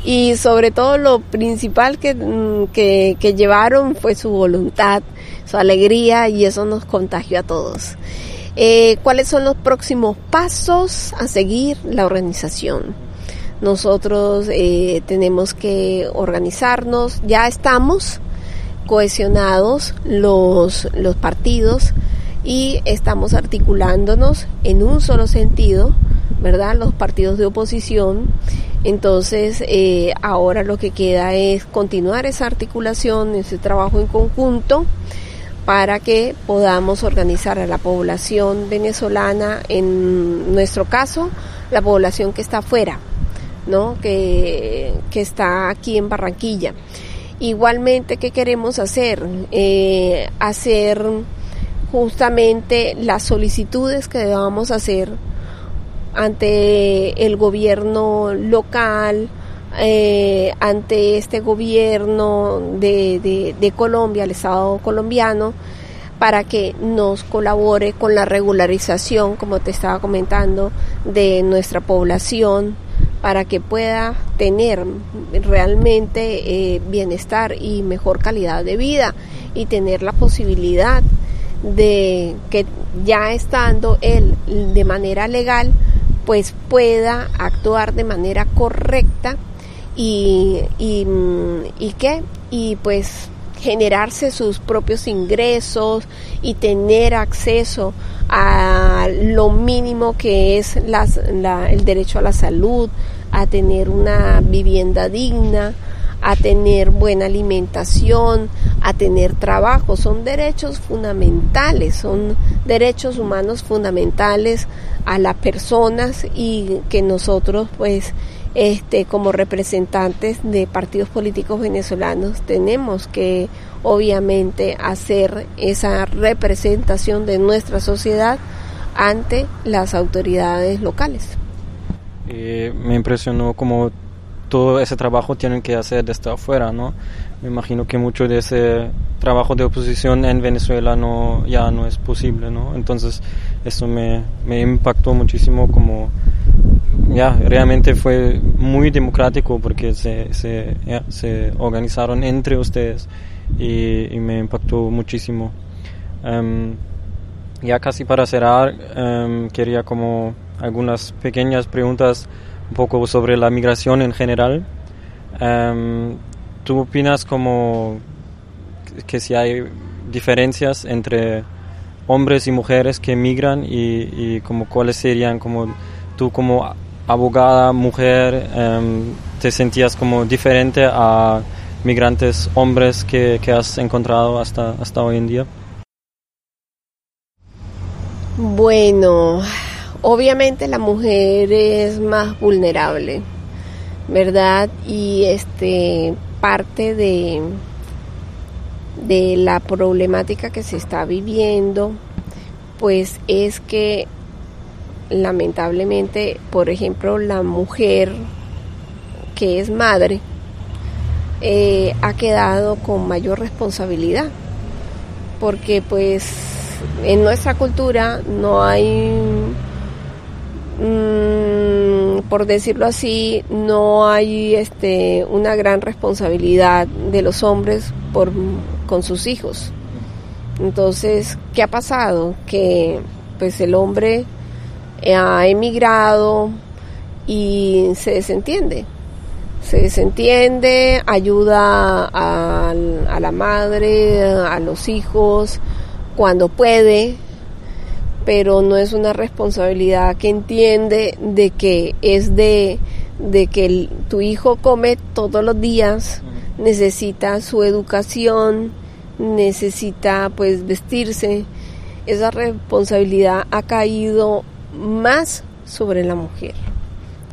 Y sobre todo lo principal que, mm, que, llevaron fue su voluntad, su alegría y eso nos contagió a todos. Eh, ¿Cuáles son los próximos pasos a seguir la organización? Nosotros eh, tenemos que organizarnos, ya estamos cohesionados los, los partidos y estamos articulándonos en un solo sentido, ¿verdad? Los partidos de oposición. Entonces, eh, ahora lo que queda es continuar esa articulación, ese trabajo en conjunto para que podamos organizar a la población venezolana, en nuestro caso, la población que está afuera, ¿no? que, está aquí en Barranquilla. Igualmente, ¿qué queremos hacer? Eh, hacer justamente las solicitudes que debamos hacer ante el gobierno local, eh, ante este gobierno de, de, Colombia, el Estado colombiano, para que nos colabore con la regularización, como te estaba comentando, de nuestra población, para que pueda tener realmente eh, bienestar y mejor calidad de vida y tener la posibilidad de que ya estando él de manera legal, pues pueda actuar de manera correcta y, y, y qué, y pues generarse sus propios ingresos y tener acceso a lo mínimo que es las, el derecho a la salud, a tener una vivienda digna, a tener buena alimentación, a tener trabajo. Son derechos fundamentales, son derechos humanos fundamentales a las personas y que nosotros pues este, como representantes de partidos políticos venezolanos tenemos que obviamente hacer esa representación de nuestra sociedad ante las autoridades locales. Eh, me impresionó como todo ese trabajo tienen que hacer desde afuera, ¿no? Me imagino que mucho de ese trabajo de oposición en Venezuela no, ya no es posible, ¿no? Entonces eso me, me impactó muchísimo como ya realmente fue muy democrático porque se, se, se organizaron entre ustedes y, me impactó muchísimo. Em, ya casi para cerrar, em, quería como algunas pequeñas preguntas un poco sobre la migración en general. Em, ¿Tú opinas como que si hay diferencias entre hombres y mujeres que migran y, y como cuáles serían como tú como abogada, mujer, em, te sentías como diferente a migrantes hombres que, que, has encontrado hasta, hasta hoy en día? Bueno, obviamente la mujer es más vulnerable, ¿verdad? Y este parte de, de la problemática que se está viviendo, pues es que lamentablemente, por ejemplo, la mujer que es madre eh, ha quedado con mayor responsabilidad, porque pues en nuestra cultura no hay, mm, por decirlo así, no hay este, una gran responsabilidad de los hombres por, con sus hijos. Entonces, ¿qué ha pasado? Que pues el hombre ha emigrado y se desentiende. Se desentiende, ayuda a, la madre, a los hijos, cuando puede, pero no es una responsabilidad que entiende de que es de, de que tu hijo come todos los días, necesita su educación, necesita pues vestirse. Esa responsabilidad ha caído más sobre la mujer.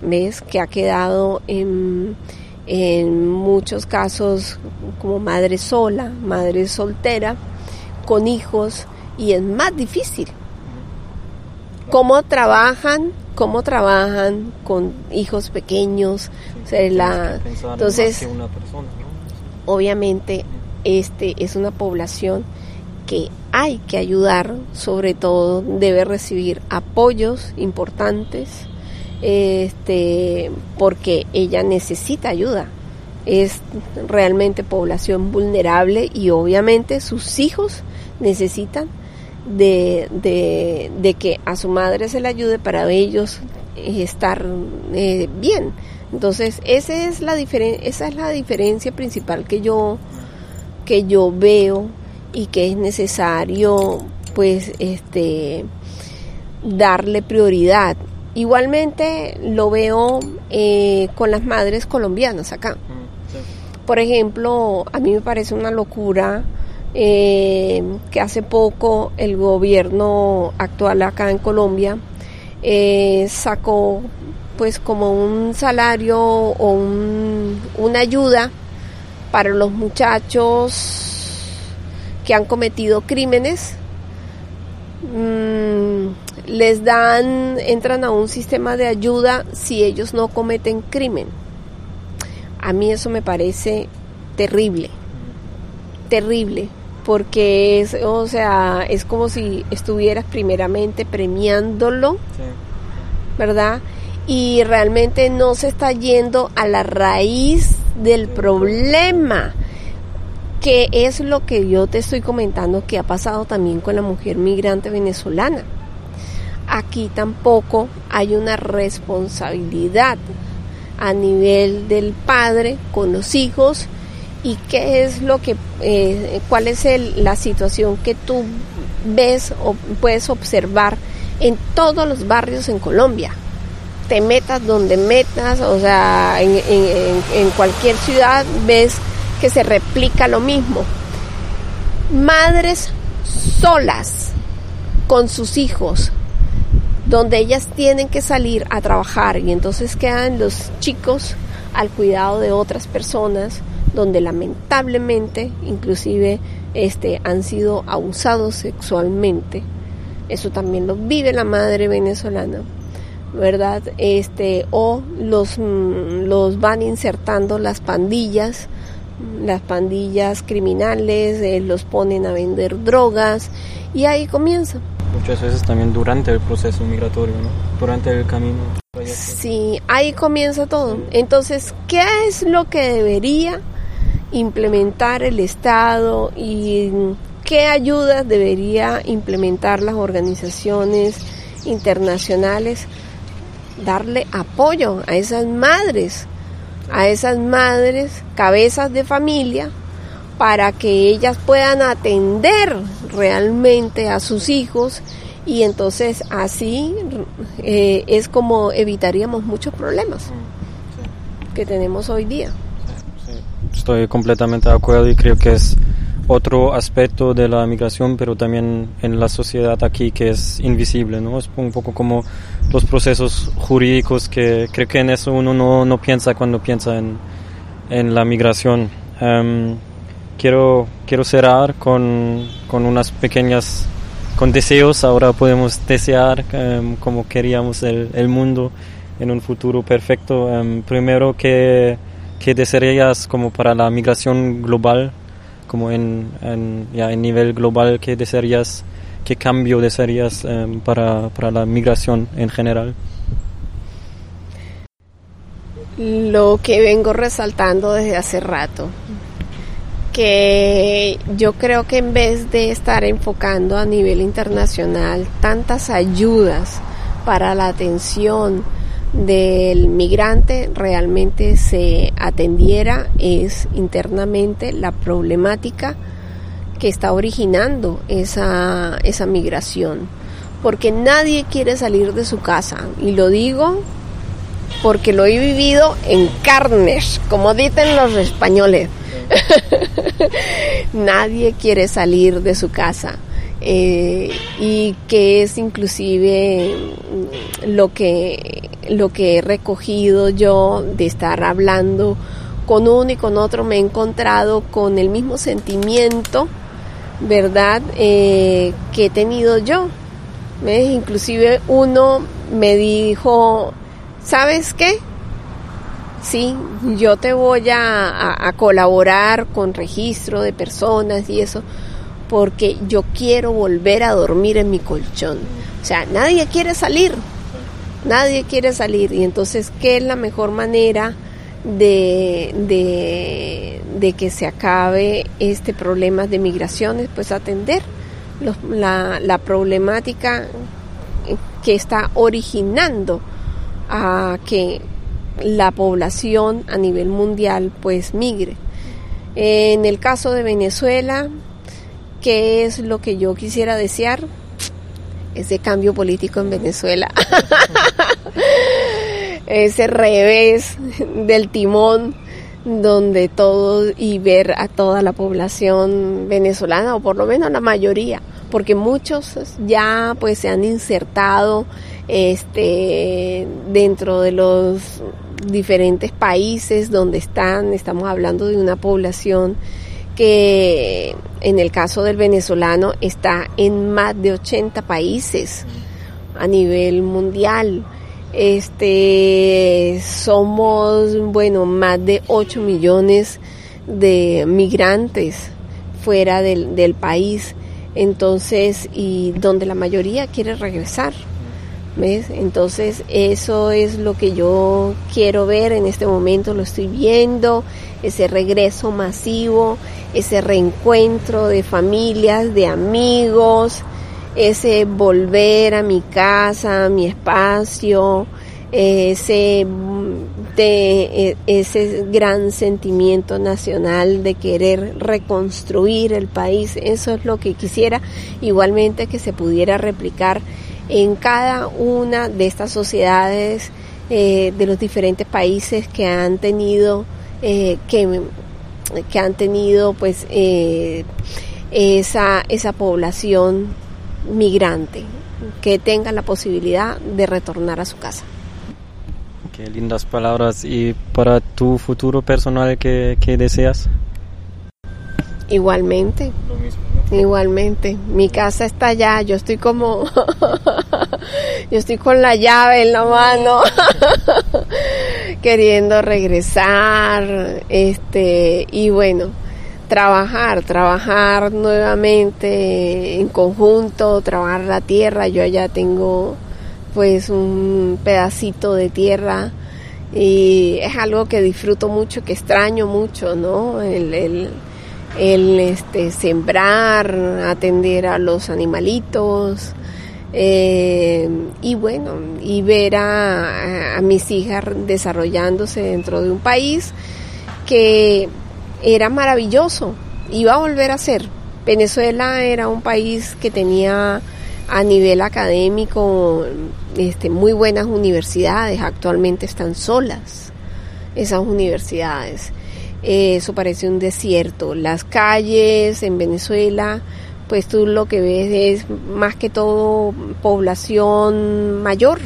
¿Ves? Que ha quedado en, en muchos casos como madre sola, madre soltera, con hijos, y es más difícil. ¿Cómo trabajan? ¿Cómo trabajan con hijos pequeños? la, entonces, obviamente este es una población que hay que ayudar, sobre todo debe recibir apoyos importantes, este, porque ella necesita ayuda. Es realmente población vulnerable y obviamente sus hijos necesitan de, de, que a su madre se le ayude para ellos estar eh, bien. Entonces, esa es la esa es la diferencia principal que yo que yo veo y que es necesario pues este darle prioridad. Igualmente lo veo eh, con las madres colombianas acá. Mm, Por ejemplo, a mí me parece una locura eh, que hace poco el gobierno actual acá en Colombia eh, sacó pues como un salario o una ayuda para los muchachos que han cometido crímenes. Mm, les dan, entran a un sistema de ayuda si ellos no cometen crimen. A mí eso me parece terrible, terrible, porque es, o sea, es como si estuvieras primeramente premiándolo, ¿verdad? Y realmente no se está yendo a la raíz del problema, que es lo que yo te estoy comentando que ha pasado también con la mujer migrante venezolana. Aquí tampoco hay una responsabilidad a nivel del padre con los hijos y qué es lo que, eh, cuál es la situación que tú ves o puedes observar en todos los barrios en Colombia te metas donde metas, o sea, en, cualquier ciudad ves que se replica lo mismo. Madres solas con sus hijos, donde ellas tienen que salir a trabajar y entonces quedan los chicos al cuidado de otras personas, donde lamentablemente inclusive este, han sido abusados sexualmente. Eso también lo vive la madre venezolana. ¿verdad? Este, o los, mm, los van insertando las pandillas, las pandillas criminales, eh, los ponen a vender drogas y ahí comienza. Muchas veces también durante el proceso migratorio, ¿no? Durante el camino. Sí, ahí comienza todo. Entonces, ¿qué es lo que debería implementar el Estado y qué ayudas debería implementar las organizaciones internacionales darle apoyo a esas madres, a esas madres, cabezas de familia, para que ellas puedan atender realmente a sus hijos y entonces así eh, es como evitaríamos muchos problemas que tenemos hoy día. Estoy completamente de acuerdo y creo que es otro aspecto de la migración, pero también en la sociedad aquí que es invisible, ¿no? Es un poco como los procesos jurídicos que creo que en eso uno no, no piensa cuando piensa en, en la migración. Em, quiero, quiero cerrar con, con, unas pequeñas, con deseos, ahora podemos desear um, como queríamos el, el, mundo en un futuro perfecto. Em, primero, que ¿qué desearías como para la migración global? como en, en, ya en nivel global, ¿qué desearías, qué cambio desearías em, para, para la migración en general? Lo que vengo resaltando desde hace rato, que yo creo que en vez de estar enfocando a nivel internacional tantas ayudas para la atención del migrante realmente se atendiera es internamente la problemática que está originando esa, esa migración. Porque nadie quiere salir de su casa. Y lo digo porque lo he vivido en carnes, como dicen los españoles. nadie quiere salir de su casa. Eh, y que es inclusive lo que, lo que he recogido yo de estar hablando con uno y con otro, me he encontrado con el mismo sentimiento, ¿verdad?, eh, que he tenido yo. Inclusive uno me dijo, ¿sabes qué? sí, yo te voy a, a colaborar con registro de personas y eso, porque yo quiero volver a dormir en mi colchón. O sea, nadie quiere salir, nadie quiere salir. Y entonces, ¿qué es la mejor manera de, de, que se acabe este problema de migraciones? Pues atender la, la problemática que está originando a que la población a nivel mundial pues migre. En el caso de Venezuela, ¿qué es lo que yo quisiera desear? Ese cambio político en Venezuela. Ese revés del timón donde todo y ver a toda la población venezolana o por lo menos la mayoría porque muchos ya pues se han insertado este dentro de los diferentes países donde están, estamos hablando de una población que en el caso del venezolano está en más de 80 países a nivel mundial. Este somos bueno más de 8 millones de migrantes fuera del, del país entonces y donde la mayoría quiere regresar ¿Ves? Entonces eso es lo que yo quiero ver en este momento, lo estoy viendo, ese regreso masivo, ese reencuentro de familias, de amigos, ese volver a mi casa, a mi espacio, ese, de, ese gran sentimiento nacional de querer reconstruir el país, eso es lo que quisiera, igualmente que se pudiera replicar en cada una de estas sociedades eh, de los diferentes países que han tenido eh, que, que, han tenido pues eh, esa, esa población migrante que tenga la posibilidad de retornar a su casa. Qué lindas palabras. ¿Y para tu futuro personal qué, qué deseas? Igualmente. Lo mismo. Igualmente, mi casa está allá, yo estoy como, yo estoy con la llave en la mano, queriendo regresar, este, y bueno, trabajar, trabajar nuevamente en conjunto, trabajar la tierra, yo allá tengo pues un pedacito de tierra y es algo que disfruto mucho, que extraño mucho, ¿no? el, el el este, sembrar, atender a los animalitos eh, y bueno, y ver a, a, mis hijas desarrollándose dentro de un país que era maravilloso, iba a volver a ser. Venezuela era un país que tenía a nivel académico este, muy buenas universidades, actualmente están solas esas universidades eso parece un desierto. Las calles en Venezuela, pues tú lo que ves es más que todo población mayor.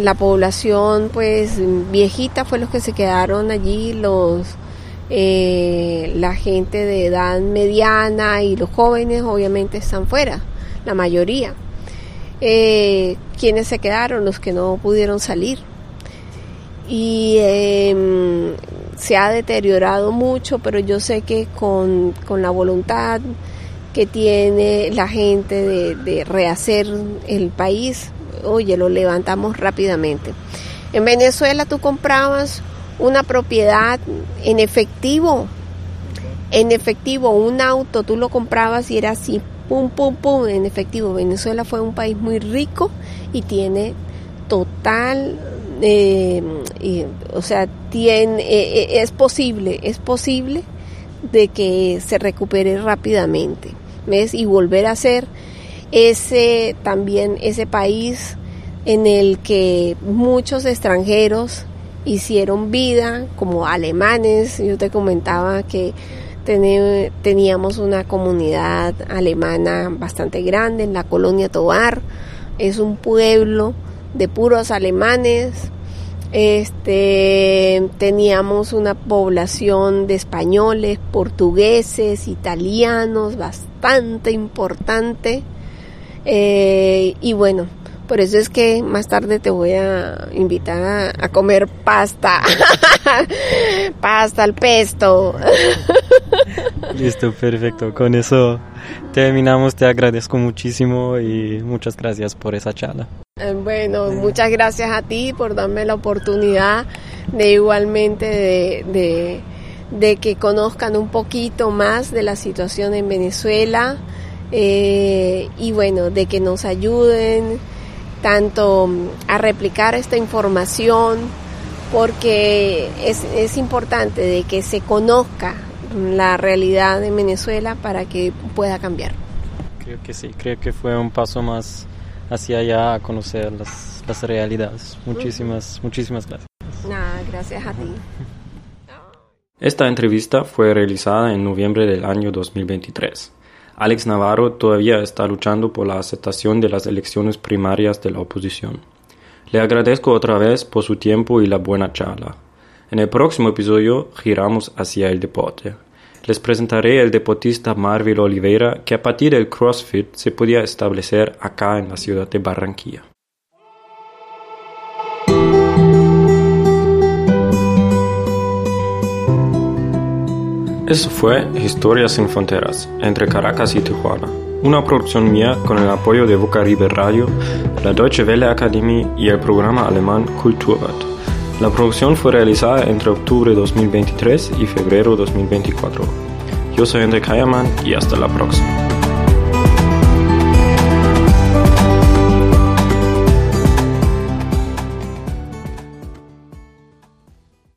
La población pues viejita fue los que se quedaron allí, los eh, la gente de edad mediana y los jóvenes obviamente están fuera, la mayoría. Eh, ¿Quiénes se quedaron? Los que no pudieron salir. Y eh, se ha deteriorado mucho, pero yo sé que con, la voluntad que tiene la gente de, rehacer el país, oye, lo levantamos rápidamente. En Venezuela tú comprabas una propiedad en efectivo, en efectivo, un auto, tú lo comprabas y era así, pum, pum, pum, en efectivo. Venezuela fue un país muy rico y tiene total eh, o sea, tiene, eh, eh, es posible, es posible de que se recupere rápidamente, ¿ves? Y volver a ser ese también ese país en el que muchos extranjeros hicieron vida, como alemanes, yo te comentaba que teníamos una comunidad alemana bastante grande en la colonia Tobar, es un pueblo de puros alemanes. Este, teníamos una población de españoles, portugueses, italianos, bastante importante. Eh, y bueno, Por eso es que más tarde te voy a invitar a, comer pasta. pasta al pesto. Listo, perfecto. Con eso terminamos. Te agradezco muchísimo y muchas gracias por esa charla. Eh, bueno, muchas gracias a ti por darme la oportunidad de igualmente de, de, que conozcan un poquito más de la situación en Venezuela eh, y bueno, de que nos ayuden tanto a replicar esta información porque es, es importante de que se conozca la realidad de Venezuela para que pueda cambiar. Creo que sí, creo que fue un paso más hacia allá a conocer las, las realidades. Muchísimas, muchísimas gracias. Nada, gracias a ti. Esta entrevista fue realizada en noviembre del año 2023. Alex Navarro todavía está luchando por la aceptación de las elecciones primarias de la oposición. Le agradezco otra vez por su tiempo y la buena charla. En el próximo episodio giramos hacia el deporte. Les presentaré el deportista Marvel Oliveira que a partir del CrossFit se podía establecer acá en la ciudad de Barranquilla. Eso fue Historias sin Fronteras, entre Caracas y Tijuana, una producción mía con el apoyo de River Radio, la Deutsche Welle Academy y el programa alemán Kulturrat. La producción fue realizada entre octubre 2023 y febrero 2024. Yo soy Enrique Hayerman y hasta la próxima.